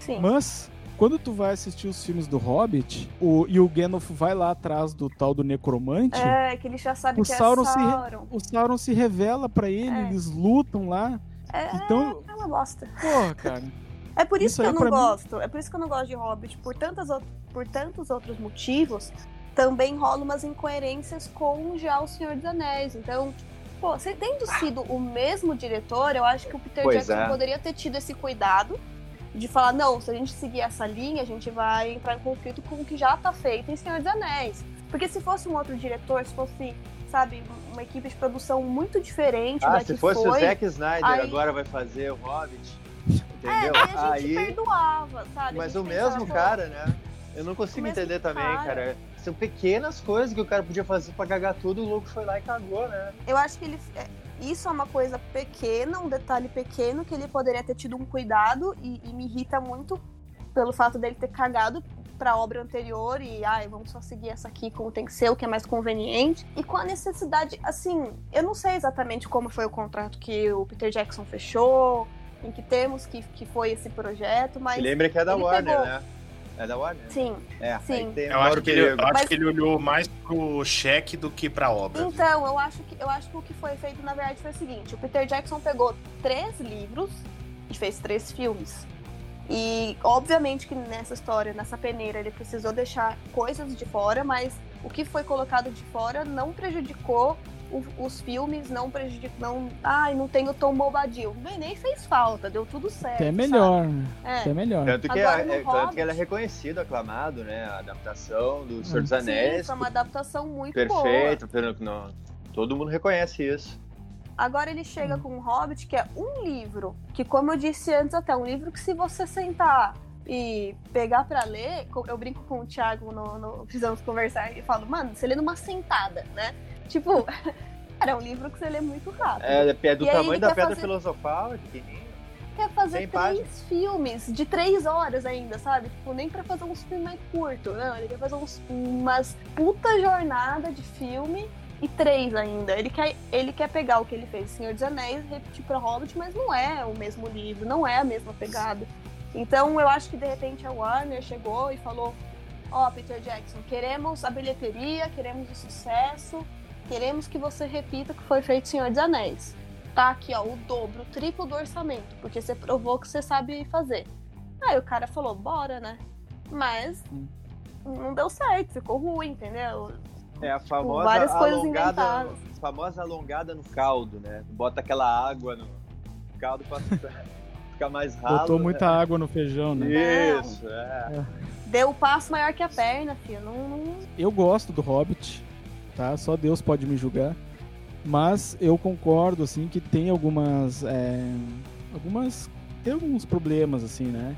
Sim. Mas quando tu vai assistir os filmes do Hobbit, o, e o Gandalf vai lá atrás do tal do necromante, É, que ele já sabe O que Sauron é se- Sauron. o Sauron se revela pra ele, É. eles lutam lá. É, Então, bosta. porra, cara. É por isso, Isso que eu não pra mim- gosto. É por isso que eu não gosto de Hobbit. Por, tantas, por tantos outros motivos, também rola umas incoerências com já o Senhor dos Anéis. Então, pô, você tendo sido o mesmo diretor, eu acho que o Peter Pois Jackson é. poderia ter tido esse cuidado de falar, não, se a gente seguir essa linha, a gente vai entrar em conflito com o que já tá feito em Senhor dos Anéis. Porque se fosse um outro diretor, se fosse, sabe, uma equipe de produção muito diferente Ah, da se que fosse foi, o Zack Snyder, aí- agora vai fazer o Hobbit. é, Entendeu? daí a gente perdoava, sabe? Mas o pensava, mesmo cara, né? Eu não consigo entender também, cara. cara. São pequenas coisas que o cara podia fazer pra cagar tudo, o louco foi lá e cagou, né? Eu acho que ele. é, Isso é uma coisa pequena, um detalhe pequeno, que ele poderia ter tido um cuidado e, e me irrita muito pelo fato dele ter cagado pra obra anterior e, ai, vamos só seguir essa aqui como tem que ser, o que é mais conveniente. E com a necessidade, assim, eu não sei exatamente como foi o contrato que o Peter Jackson fechou, em que termos que, que foi esse projeto, mas. Lembra que é da Warner, pegou. né? É da Warner? Sim, É, Sim. Eu acho, o que ele, eu acho Mas- que ele olhou mais pro cheque do que pra obra. Então, eu acho que eu acho que o que foi feito, na verdade, foi o seguinte: o Peter Jackson pegou três livros e fez três filmes. E obviamente que nessa história, nessa peneira, ele precisou deixar coisas de fora, mas o que foi colocado de fora não prejudicou o- os filmes, não prejudicou. Não, ai, não tem o Tom Bobadil. Nem, nem fez falta, deu tudo certo. Até sabe? melhor, né? É. Até melhor. Tanto que, Agora, é, no é- tanto que ele é reconhecido, aclamado, né? A adaptação do Senhor dos Sim, Anéis. foi uma adaptação muito boa. perfeito, pelo que não- todo mundo reconhece isso. Agora ele chega com um Hobbit, que é um livro, que como eu disse antes até, um livro que se você sentar e pegar pra ler, eu brinco com o Thiago no, no Precisamos Conversar e falo, mano, você lê numa sentada, né? Tipo, era um livro que você lê muito rápido. É, é do E tamanho da pedra fazer- filosofal, é pequenininho. Quer fazer Cem três páginas. filmes de três horas ainda, sabe? Tipo, nem pra fazer uns filmes mais curtos, não. Ele quer fazer uns, umas puta jornada de filme e três ainda. Ele quer, ele quer pegar o que ele fez Senhor dos Anéis, repetir pra Hobbit, mas não é o mesmo livro, não é a mesma pegada. Então eu acho que de repente a Warner chegou e falou: Ó, Peter Jackson, queremos a bilheteria, queremos o sucesso, queremos que você repita o que foi feito Senhor dos Anéis. Tá aqui, ó, o dobro, o triplo do orçamento, porque você provou que você sabe fazer. Aí o cara falou: bora, né? Mas não deu certo, ficou ruim, entendeu? É a famosa várias coisas alongada, inventadas. famosa alongada no caldo, né? Bota aquela água no caldo pra ficar mais ralo. Botou né? muita água no feijão, né? Isso, é. Deu o passo maior que a perna, filho. Não, não- Eu gosto do Hobbit, tá? Só Deus pode me julgar. Mas eu concordo, assim, que tem algumas. é, algumas. Tem alguns problemas, assim, né?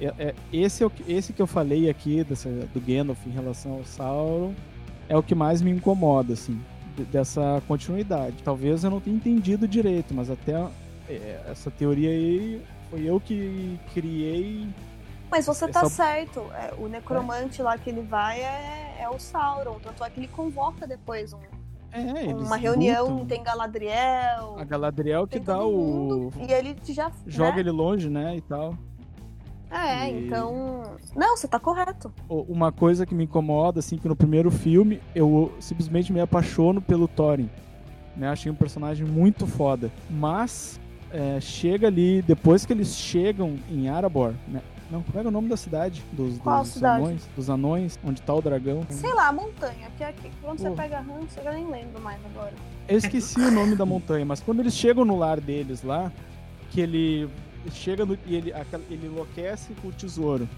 É- é- esse, é esse que eu falei aqui, dessa, do Gandalf em relação ao Sauron, é o que mais me incomoda, assim, de- dessa continuidade. Talvez eu não tenha entendido direito, mas até é, essa teoria aí foi eu que criei Mas você tá Essa- certo. É, o necromante lá que ele vai é, é o Sauron. Tanto é que ele convoca depois um- É, uma reunião, lutam. tem Galadriel. A Galadriel que dá o. E ele já. Joga né? ele longe, né? E tal. É, e- então. Não, você tá correto. Uma coisa que me incomoda, assim, que no primeiro filme eu simplesmente me apaixono pelo Thorin. Né? Achei um personagem muito foda. Mas é, chega ali, depois que eles chegam em Arabor, né? Não, como era o nome da cidade? Dos, Qual dos cidade? anões? Dos anões, onde tá o dragão. Sei lá, a montanha. Que é aqui. Quando você pega ranço, eu já nem lembro mais agora. Eu esqueci o nome da montanha, mas quando eles chegam no lar deles lá, que ele chega no, e ele, ele enlouquece com o tesouro.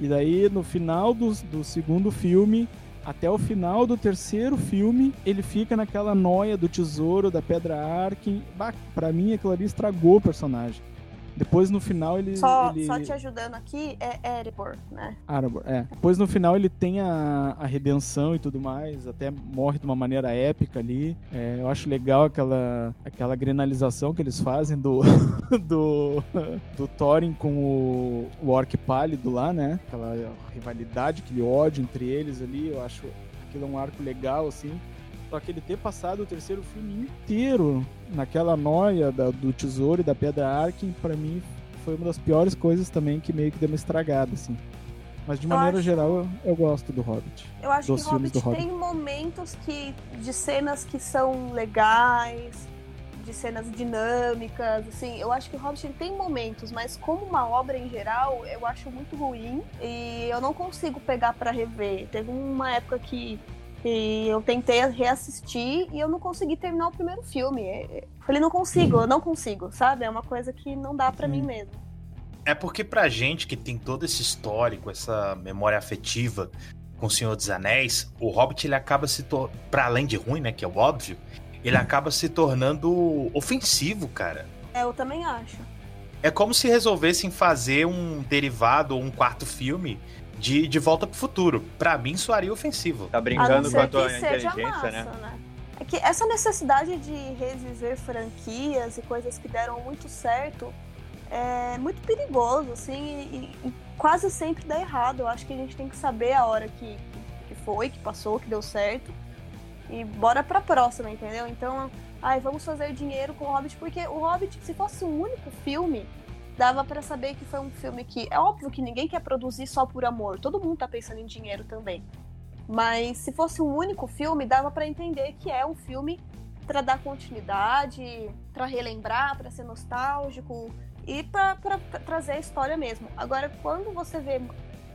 E daí, no final do, do segundo filme, até o final do terceiro filme, ele fica naquela noia do tesouro, da pedra Arkin. Bah, Pra mim, aquilo ali estragou o personagem. Depois, no final, ele... Só, ele... só te ajudando aqui é Erebor, né? Aragorn, é. Depois no final ele tem a, a redenção e tudo mais, até morre de uma maneira épica ali. É, eu acho legal aquela, aquela grenalização que eles fazem do, do, do Thorin com o, o Orc Pálido lá, né? Aquela rivalidade, aquele ódio entre eles ali, eu acho aquilo é um arco legal, assim. Só que ele ter passado o terceiro filme inteiro naquela noia da- do tesouro e da pedra Arkin, pra mim foi uma das piores coisas também que meio que deu uma estragada, assim. Mas de Eu maneira acho- geral, eu, eu gosto do Hobbit. Eu acho que Hobbit, do Hobbit. tem momentos que de cenas que são legais, de cenas dinâmicas, assim. Eu acho que Hobbit ele tem momentos, mas como uma obra em geral, eu acho muito ruim e eu não consigo pegar pra rever. Teve uma época que que eu tentei reassistir e eu não consegui terminar o primeiro filme. É- é- Eu falei, não consigo, eu não consigo, sabe? É uma coisa que não dá pra Sim. mim mesmo. É porque pra gente que tem todo esse histórico, essa memória afetiva com o Senhor dos Anéis, o Hobbit ele acaba se tornando, pra além de ruim, né, que é o óbvio, ele acaba se tornando ofensivo, cara. É, eu também acho. É como se resolvessem fazer um derivado ou um quarto filme de De Volta pro Futuro. Pra mim, soaria ofensivo. Tá brincando com a tua inteligência, massa, né? né? É que essa necessidade de reviver franquias e coisas que deram muito certo é muito perigoso, assim, e, e quase sempre dá errado. Eu acho que a gente tem que saber a hora que, que foi, que passou, que deu certo. E bora pra próxima, entendeu? Então, ai, vamos fazer dinheiro com o Hobbit, porque o Hobbit, se fosse um único filme, dava pra saber que foi um filme que. É óbvio que ninguém quer produzir só por amor, todo mundo tá pensando em dinheiro também. Mas se fosse um único filme, dava pra entender que é um filme pra dar continuidade, pra relembrar, pra ser nostálgico e pra trazer a história mesmo. Agora, quando você vê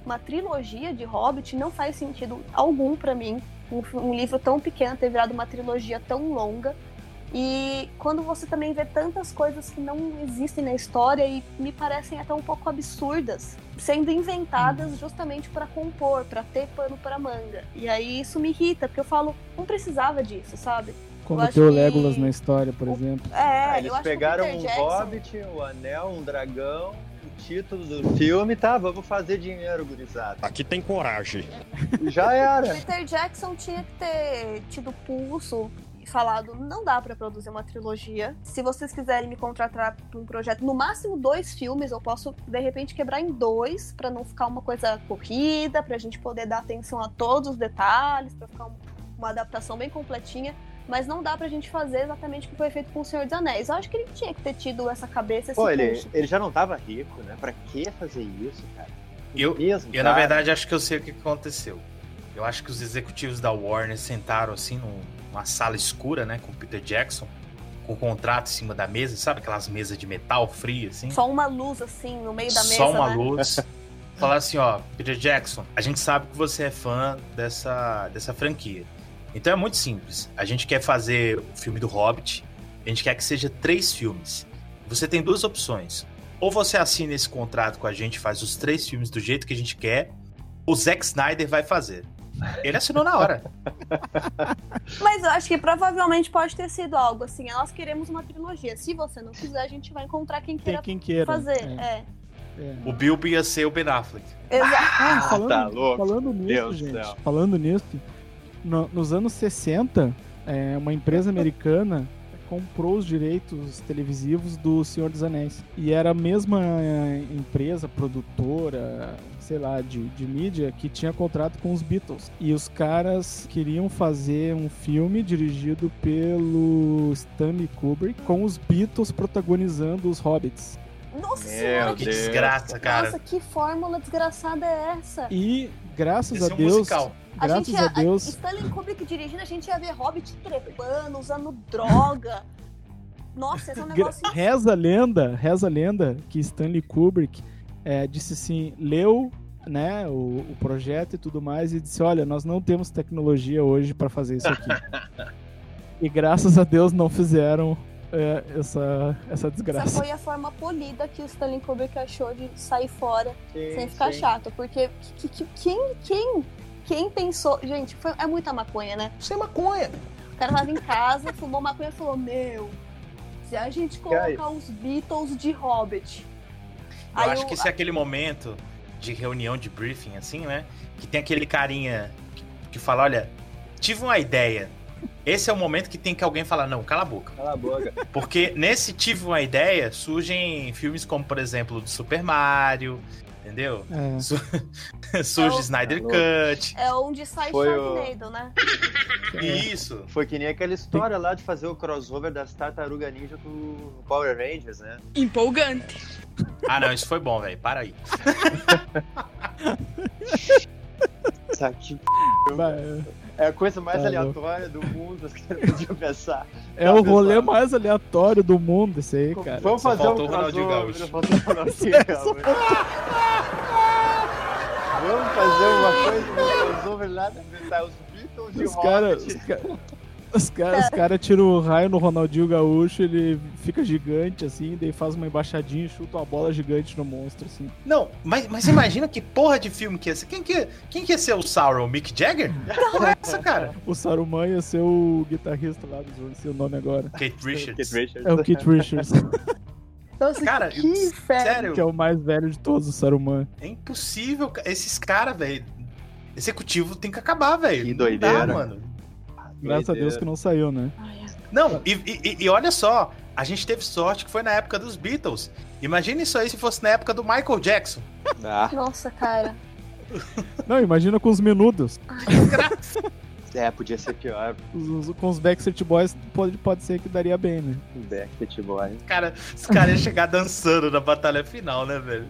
uma trilogia de Hobbit, não faz sentido algum pra mim um, um livro tão pequeno ter virado uma trilogia tão longa. E quando você também vê tantas coisas que não existem na história e me parecem até um pouco absurdas, sendo inventadas justamente para compor, para ter pano para manga. E aí isso me irrita, porque eu falo, não precisava disso, sabe? Como ter o que- Legolas na história, por exemplo. É, Ah, eu eles acho pegaram que o um Jackson, hobbit, um anel, um dragão, o título do filme, tá? Vamos fazer dinheiro, gurizada. Aqui tem coragem. Já era. Peter Jackson tinha que ter tido pulso falado, não dá pra produzir uma trilogia. Se vocês quiserem me contratar pra um projeto, no máximo dois filmes, eu posso de repente quebrar em dois pra não ficar uma coisa corrida, pra gente poder dar atenção a todos os detalhes, pra ficar um- uma adaptação bem completinha. Mas não dá pra gente fazer exatamente o que foi feito com o Senhor dos Anéis. Eu acho que ele tinha que ter tido essa cabeça, esse Pô, ele, ele já não tava rico, né? Pra que fazer isso, cara? Eu- Mesmo, Eu, na verdade, acho que eu sei o que aconteceu. Eu acho que os executivos da Warner sentaram assim num- numa sala escura, né, com o Peter Jackson, com o contrato em cima da mesa, sabe aquelas mesas de metal fria, assim? Só uma luz assim no meio da mesa. Só uma né? luz. Falar assim, ó, Peter Jackson, a gente sabe que você é fã dessa, dessa franquia. Então é muito simples. A gente quer fazer o filme do Hobbit, a gente quer que seja três filmes. Você tem duas opções. Ou você assina esse contrato com a gente, faz os três filmes do jeito que a gente quer, o Zack Snyder vai fazer. Ele assinou na hora. Mas eu acho que provavelmente pode ter sido algo assim. Nós queremos uma trilogia. Se você não quiser, a gente vai encontrar quem Tem queira quem queira. fazer. É, É. é. O Bilbo ia ser o Ben Affleck. Exato. Ah, falando, tá louco. falando nisso, Deus gente. céu. Falando nisso, no- nos anos 60, é, uma empresa americana comprou os direitos televisivos do Senhor dos Anéis. E era a mesma é, empresa, produtora, sei lá, de, de mídia, que tinha contrato com os Beatles. E os caras queriam fazer um filme dirigido pelo Stanley Kubrick, com os Beatles protagonizando os Hobbits. Nossa Meu senhora, Que Deus. desgraça, cara. nossa, que fórmula desgraçada é essa? E graças Esse a é um Deus, musical. A graças gente a ia, Deus, Stanley Kubrick dirigindo, a gente ia ver Hobbit trepando, usando droga. Nossa, esse é um negócio. Reza a lenda, reza a lenda que Stanley Kubrick é, disse assim, leu né, o, o projeto e tudo mais e disse, olha, nós não temos tecnologia hoje para fazer isso aqui. e graças a Deus não fizeram é, essa, essa Essa desgraça. foi a forma polida que o Stanley Kubrick achou de sair fora Sim, sem ficar sim. chato. Porque que- que- quem, quem, quem pensou. Gente, foi, é muita maconha, né? Isso é maconha. O cara tava em casa, fumou maconha e falou: Meu, se a gente colocar os Beatles de Hobbit. Eu Aí acho o- que esse é aquele momento de reunião de briefing, assim, né? Que tem aquele carinha que, que fala, olha, tive uma ideia. Esse é o momento que tem que alguém falar, não, cala a boca. Cala a boca. Porque nesse tive uma ideia, surgem filmes como, por exemplo, do Super Mario, entendeu? É, Surge É o- Snyder Tá Cut. É onde sai Foi o- Sharknado, né? Isso. Foi que nem aquela história lá de fazer o crossover das Tartaruga Ninja com o Power Rangers, né? Empolgante. Ah, não, isso foi bom, velho. Para aí. Isso aqui vai, é a coisa mais Tá aleatória do mundo que você podia pensar. é o rolê mais aleatório do mundo, esse aí, cara. Vamos Só fazer faltou um o Ronaldinho. Gaúcho. faltou o Ronaldinho Gaúcho. Vamos fazer uma coisa, crossover lá, tá os Beatles e o Os caras Hobbit. os ca- os cara, os cara tiram o raio no Ronaldinho Gaúcho, ele fica gigante assim, daí faz uma embaixadinha e chuta uma bola gigante no monstro, assim. Não, mas, mas imagina que porra de filme que ia ser. Quem que, quem que ia ser o Sauron? Mick Jagger? Que porra é essa, cara? O Saruman ia ser o guitarrista lá dos não sei o nome agora. Kate Richards. Kate. É o Kit Richards. Nossa, Cara, que inferno. Sério, Que é o mais velho de todos, o Saruman. é impossível. Esses caras, velho. Executivo tem que acabar, velho. Que Não dá, doideira. mano. Graças a Deus que não saiu, né? Ai. Não, e, e- e olha só, a gente teve sorte que foi na época dos Beatles. Imagina isso aí se fosse na época do Michael Jackson. Ah, Nossa, cara. Não, imagina com os menudos. é, podia ser pior. Com os Backstreet Boys pode, pode ser que daria bem, né? Backstreet Boys. Cara, os caras iam chegar dançando na batalha final, né, velho?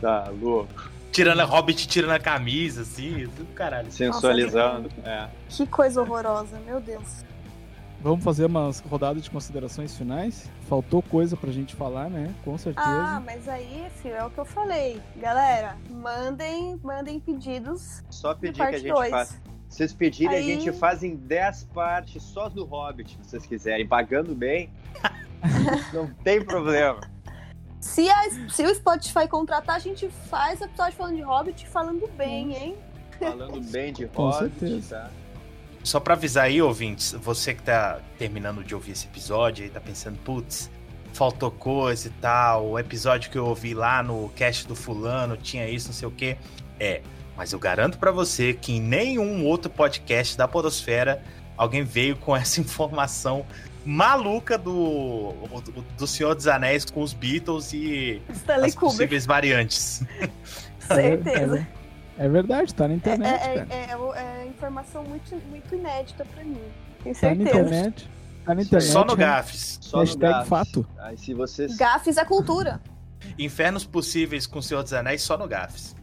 Tá louco. Tirando a Hobbit, tirando a camisa, assim, tudo caralho. Sensualizando. É. Que coisa horrorosa, meu Deus. Vamos fazer umas rodadas de considerações finais? Faltou coisa pra gente falar, né? Com certeza. Ah, mas aí, filho, é o que eu falei. Galera, mandem, mandem pedidos Só pedir que a gente 2. faça. Se vocês pedirem, Aí- a gente faz em 10 partes só do Hobbit, se vocês quiserem. Pagando bem, não tem problema. Se, a- se o Spotify contratar, a gente faz episódio falando de Hobbit falando bem, hein? Falando bem de Com Hobbit, certeza. tá? Só pra avisar aí, ouvintes, você que tá terminando de ouvir esse episódio e tá pensando, putz, faltou coisa e tal, o episódio que eu ouvi lá no cast do fulano tinha isso, não sei o quê. É, mas eu garanto pra você que em nenhum outro podcast da Podosfera alguém veio com essa informação maluca do, do, do Senhor dos Anéis com os Beatles e Stanley as Kubrick, possíveis variantes. certeza. É, é verdade, tá na É, internet, é, cara. é, é- é informação muito, muito inédita pra mim. Tenho Tá na certeza. internet. Tá na internet. Só no né? Gafes. Só no Hashtag Gafes. fato. Aí se vocês. Gafes é cultura. Infernos possíveis com o Senhor dos Anéis só no Gafes.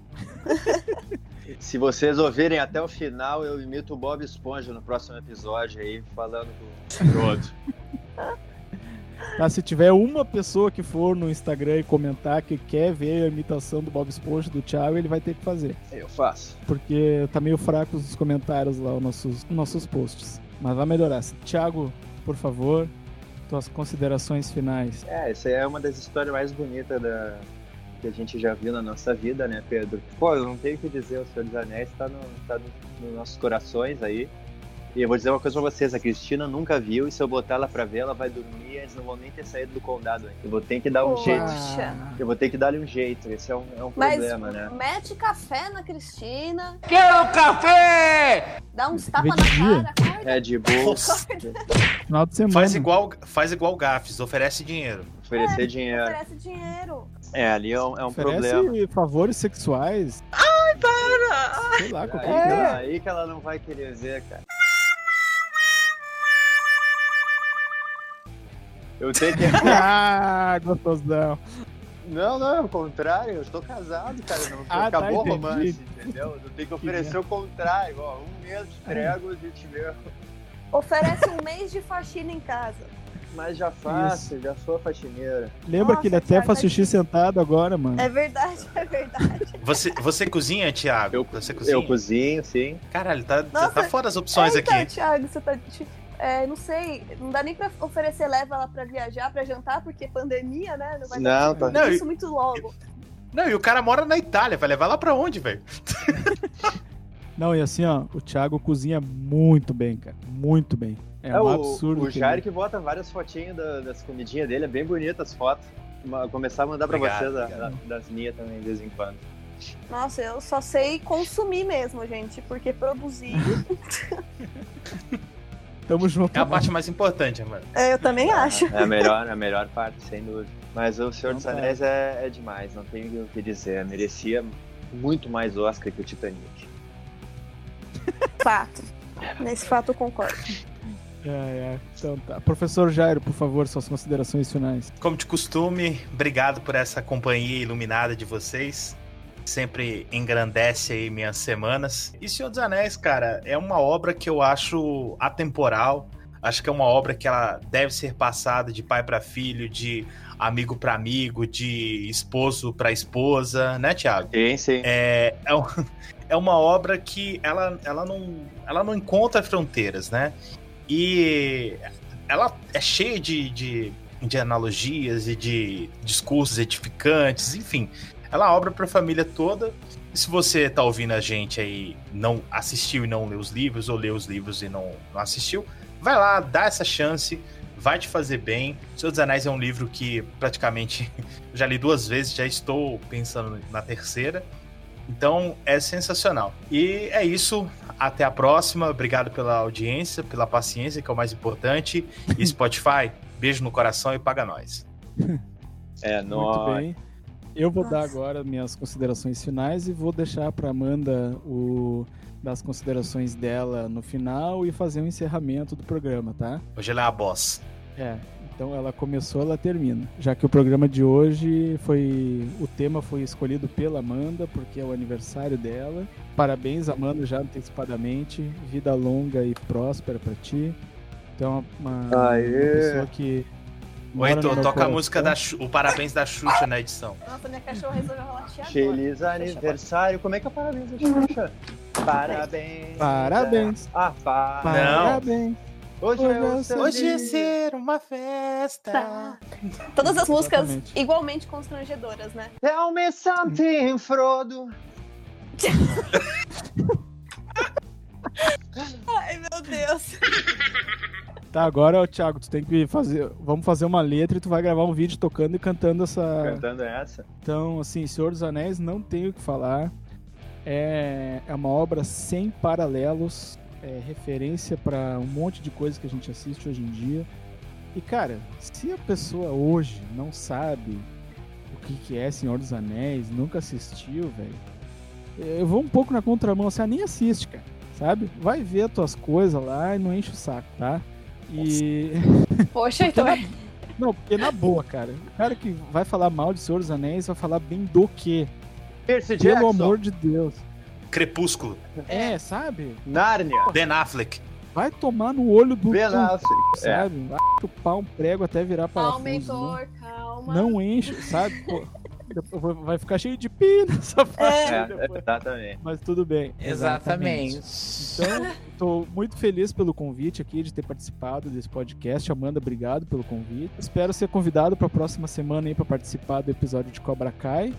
Se vocês ouvirem até o final, eu imito o Bob Esponja no próximo episódio aí, falando com o Frodo. Tá, se tiver uma pessoa que for no Instagram e comentar que quer ver a imitação do Bob Esponja do Thiago, ele vai ter que fazer. Eu faço. Porque tá meio fraco os comentários lá, os nossos, os nossos posts. Mas vai melhorar. Thiago, por favor, tuas considerações finais. É, essa é uma das histórias mais bonitas da... que a gente já viu na nossa vida, né, Pedro? Pô, eu não tenho o que dizer, o Senhor dos Anéis tá, no, tá no- nos nossos corações aí. E eu vou dizer uma coisa pra vocês, a Cristina nunca viu, e se eu botar ela pra ver, ela vai dormir e eles não vão nem ter saído do condado ainda. Eu vou ter que dar um Poxa. jeito. Eu vou ter que dar-lhe um jeito, esse é um, é um Mas problema, né? mete café na Cristina, Quero café! dá uns tapas na dia. cara, acorda. É de boa Nossa. Final de semana. Faz igual, faz igual o Gafes, oferece dinheiro. oferecer dinheiro. Oferece dinheiro. É, ali é um, é um Oferece problema. favores sexuais. Ai, para! Sei lá, qualquer Aí, coisa. aí que ela não vai querer ver, cara. Eu tenho que. Ah, gostosão. Não, não, é o contrário. Eu estou casado, cara. Não, Ah, tá, acabou o entendi. romance, entendeu? Eu tenho que oferecer o contrário. Ó, um mês de trégua a gente vê. Oferece um mês de faxina em casa. Mas já faço, já sou faxineira. Lembra Nossa, que ele até faz tá xixi sentado agora, mano. É verdade, é verdade. Você, você cozinha, Thiago? Eu, você cozinha? eu cozinho, sim. Caralho, tá, Nossa, tá fora as opções é, então, aqui. Thiago, você tá. é, não sei, não dá nem pra oferecer leva ela pra viajar, pra jantar, porque pandemia, né? Não vai Não, dar tá- Não, isso muito logo. Não, e o cara mora na Itália, vai levar lá pra onde, velho? Não, e assim, ó, o Thiago cozinha muito bem, cara. Muito bem. É, É, um o, absurdo. o Jair que bota várias fotinhas da- das comidinhas dele, é bem bonita as fotos. Ma- Começar a mandar pra Obrigado, vocês a- obrigado. a- das minhas também, de vez em quando. Nossa, eu só sei consumir mesmo, gente, porque produzir. Tamo junto. É a parte mais importante, mano. é, eu também acho. É a melhor, a melhor parte, sem dúvida. Mas o Senhor Então dos tá. Anéis é, é demais, não tenho o que dizer. Merecia muito mais Oscar que o Titanic. Fato. Nesse fato eu concordo. É, é. Então tá. Professor Jairo, por favor, suas considerações finais. Como de costume, obrigado por essa companhia iluminada de vocês. Sempre engrandece aí minhas semanas. E Senhor dos Anéis, cara, é uma obra que eu acho atemporal. Acho que é uma obra que ela deve ser passada de pai para filho, de amigo para amigo, de esposo para esposa, né, Thiago? Sim, sim. É, é, um- é uma obra que ela, ela, não, ela não encontra fronteiras, né? E ela é cheia de, de, de analogias e de discursos edificantes, enfim. Ela é obra para a família toda. E se você tá ouvindo a gente aí, não assistiu e não leu os livros, ou leu os livros e não, não assistiu, vai lá, dá essa chance, vai te fazer bem. Senhor dos Anéis é um livro que praticamente já li duas vezes, já estou pensando na terceira. Então é sensacional. E é isso. Até a próxima. Obrigado pela audiência, pela paciência, que é o mais importante. E Spotify, beijo no coração e paga nós. É, Muito nóis. bem. Eu vou dar Nossa. agora minhas considerações finais e vou deixar para Amanda o das considerações dela no final e fazer um encerramento do programa, tá? Hoje ela é a boss. É. Então ela começou, ela termina. Já que o programa de hoje foi. O tema foi escolhido pela Amanda, porque é o aniversário dela. Parabéns, Amanda, já antecipadamente. Vida longa e próspera pra ti. Então, uma, uma Aê. pessoa que. Heitor, meu toca a coração. música da o parabéns da Xuxa na edição. Nossa, minha cachorra resolveu latir agora. Feliz aniversário. Como é que é o parabéns da Xuxa? Parabéns. Parabéns. Ah, pá. Parabéns. Hoje, é seu Hoje é ser uma festa. Tá. Todas as músicas Exatamente. igualmente constrangedoras, né? Tell me something, Frodo. Ai, meu Deus. Tá, agora, Thiago, tu tem que fazer. Vamos fazer uma letra e tu vai gravar um vídeo tocando e cantando essa. Cantando essa. Então, assim, Senhor dos Anéis, não tenho o que falar. É, é uma obra sem paralelos, é referência para um monte de coisas que a gente assiste hoje em dia. E, cara, se a pessoa hoje não sabe o que, que é Senhor dos Anéis, nunca assistiu, velho, eu vou um pouco na contramão, você nem assiste, cara, sabe? Vai ver as tuas coisas lá e não enche o saco, tá? E. Poxa, então. na- Não, porque na boa, cara. O cara que vai falar mal de Senhor dos Anéis vai falar bem do quê? Percy Pelo Jackson. amor de Deus. Crepúsculo. É, sabe? Nárnia. Ben Affleck. Vai tomar no olho do Ben Affleck. É. sabe? Vai chupar um prego até virar Calma, parafuso. Não, Heitor, calma. não enche, sabe? Pô, vai- ficar cheio de pi nessa parte É, depois. exatamente. Mas tudo bem. Então, estou muito feliz pelo convite aqui, de ter participado desse podcast. Amanda, obrigado pelo convite. Espero ser convidado para a próxima semana aí para participar do episódio de Cobra Kai.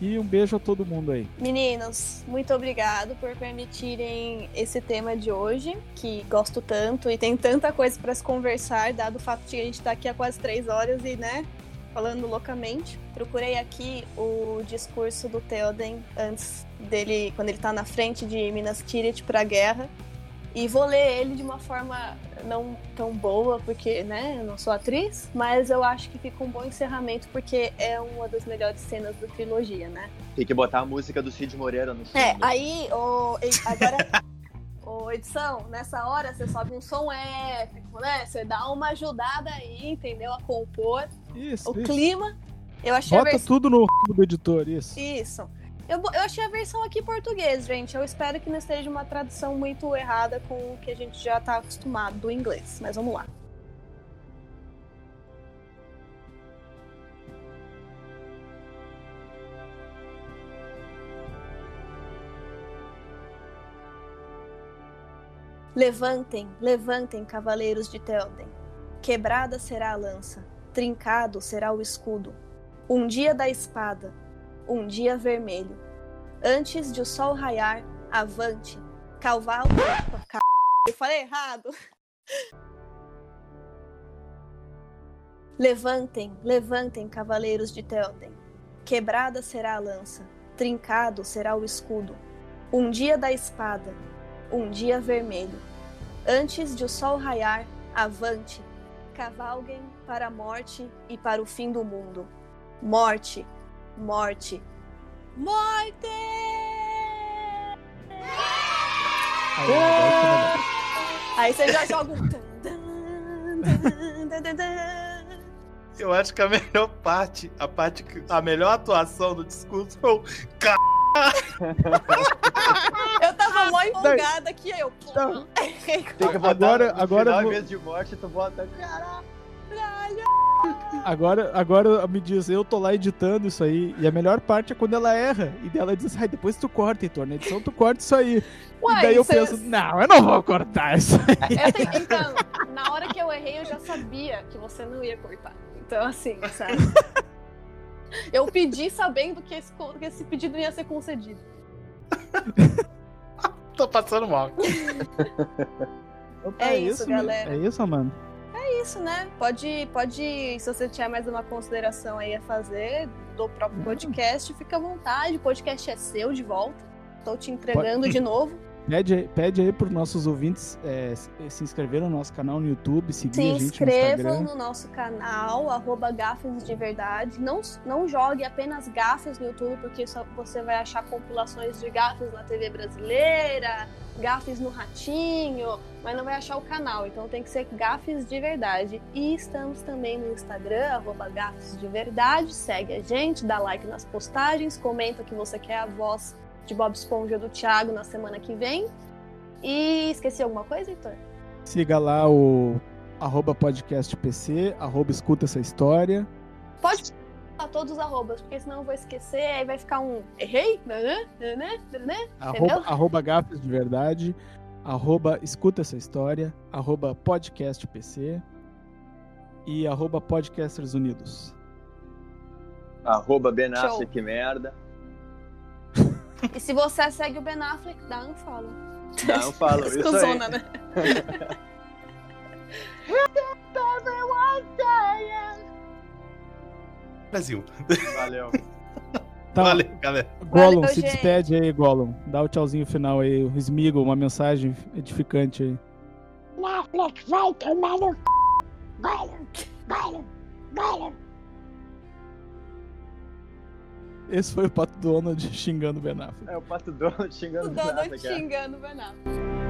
E um beijo a todo mundo aí. Meninos, muito obrigado por permitirem esse tema de hoje, que gosto tanto e tem tanta coisa para se conversar, dado o fato de a gente tá aqui há quase três horas e, né, falando loucamente. Procurei aqui o discurso do Theoden antes dele, quando ele tá na frente de Minas Tirith pra guerra. E vou ler ele de uma forma não tão boa, porque, né, eu não sou atriz, mas eu acho que fica um bom encerramento, porque é uma das melhores cenas da trilogia, né? Tem que botar a música do Cid Moreira no fundo. É, aí, e- agora, ô, edição, nessa hora você sobe um som épico, né? Você dá uma ajudada aí, entendeu? A compor Isso, o isso. clima. Eu achei a Bota versão. tudo no do editor, isso. Isso. Eu, eu achei a versão aqui em português, gente. Eu espero que não esteja uma tradução muito errada com o que a gente já tá acostumado do inglês. Mas vamos lá. Levantem, levantem, cavaleiros de Telden. Quebrada será a lança, trincado será o escudo. Um dia da espada, um dia vermelho. Antes de o sol raiar, avante, cavalo. Opa, Eu falei errado. Levantem, levantem, cavaleiros de Telden. Quebrada será a lança, trincado será o escudo. Um dia da espada, um dia vermelho. Antes de o sol raiar, avante, cavalguem para a morte e para o fim do mundo. Morte, morte, morte! Aí, você já joga um. Eu acho que a melhor parte, a parte que a melhor atuação do discurso foi o Eu tava mó empolgada aqui, aí eu. Não. Agora- agora final, vou- em vez de morte, tu bota. Caralho. Agora, agora me diz, eu tô lá editando isso aí, e a melhor parte é quando ela erra. E daí ela diz, ai, depois tu corta, Heitor, na edição tu corta isso aí. Uai, e daí eu penso, não, eu não vou cortar isso aí. Então, na hora que eu errei, eu já sabia que você não ia cortar. Então, assim, sabe? Eu pedi sabendo que esse, que esse pedido ia ser concedido. Tô passando mal. Então É isso, né? galera. É isso, mano. Isso, né? Pode, pode, se você tiver mais uma consideração aí a fazer do próprio podcast, fica à vontade. O podcast é seu de volta. Tô te entregando Pode- de novo. Pede, pede aí pros nossos ouvintes é, se- se inscrever no nosso canal no YouTube, seguir Se a gente no inscrevam Instagram. no nosso canal, arroba Gafes de Verdade. Não, não jogue apenas gafes no YouTube, porque só você vai achar compilações de gafes na TV brasileira, gafes no Ratinho, mas não vai achar o canal. Então tem que ser gafes de verdade. E estamos também no Instagram, arroba Gafes de Verdade. Segue a gente, dá like nas postagens, comenta que você quer a voz de Bob Esponja do Thiago na semana que vem. E esqueci alguma coisa, Heitor? Siga lá o arroba podcastpc, arroba escuta essa história. Pode botar todos os arrobas, porque senão eu vou esquecer, aí vai ficar um errei, né, né, né, né, Arroba, arroba gafes de verdade, arroba escuta essa história, arroba podcastpc e arroba podcasters unidos. Arroba Ben Show. Affleck, merda. E se você segue o Ben Affleck, dá um follow. Não, falo isso aí. Cusona, né? Brasil. Valeu. Tá, Valeu, galera. Gollum, Valeu, se gente. despede aí, Gollum. Dá o tchauzinho final aí, o Smigo, uma mensagem edificante aí. Netflix vai tomar no c... Gollum, Gollum, Gollum. Esse foi o Pato Donald xingando o Ben Affleck. É o Pato Donald xingando O o Ben Donald Affleck, é. xingando o Ben Affleck.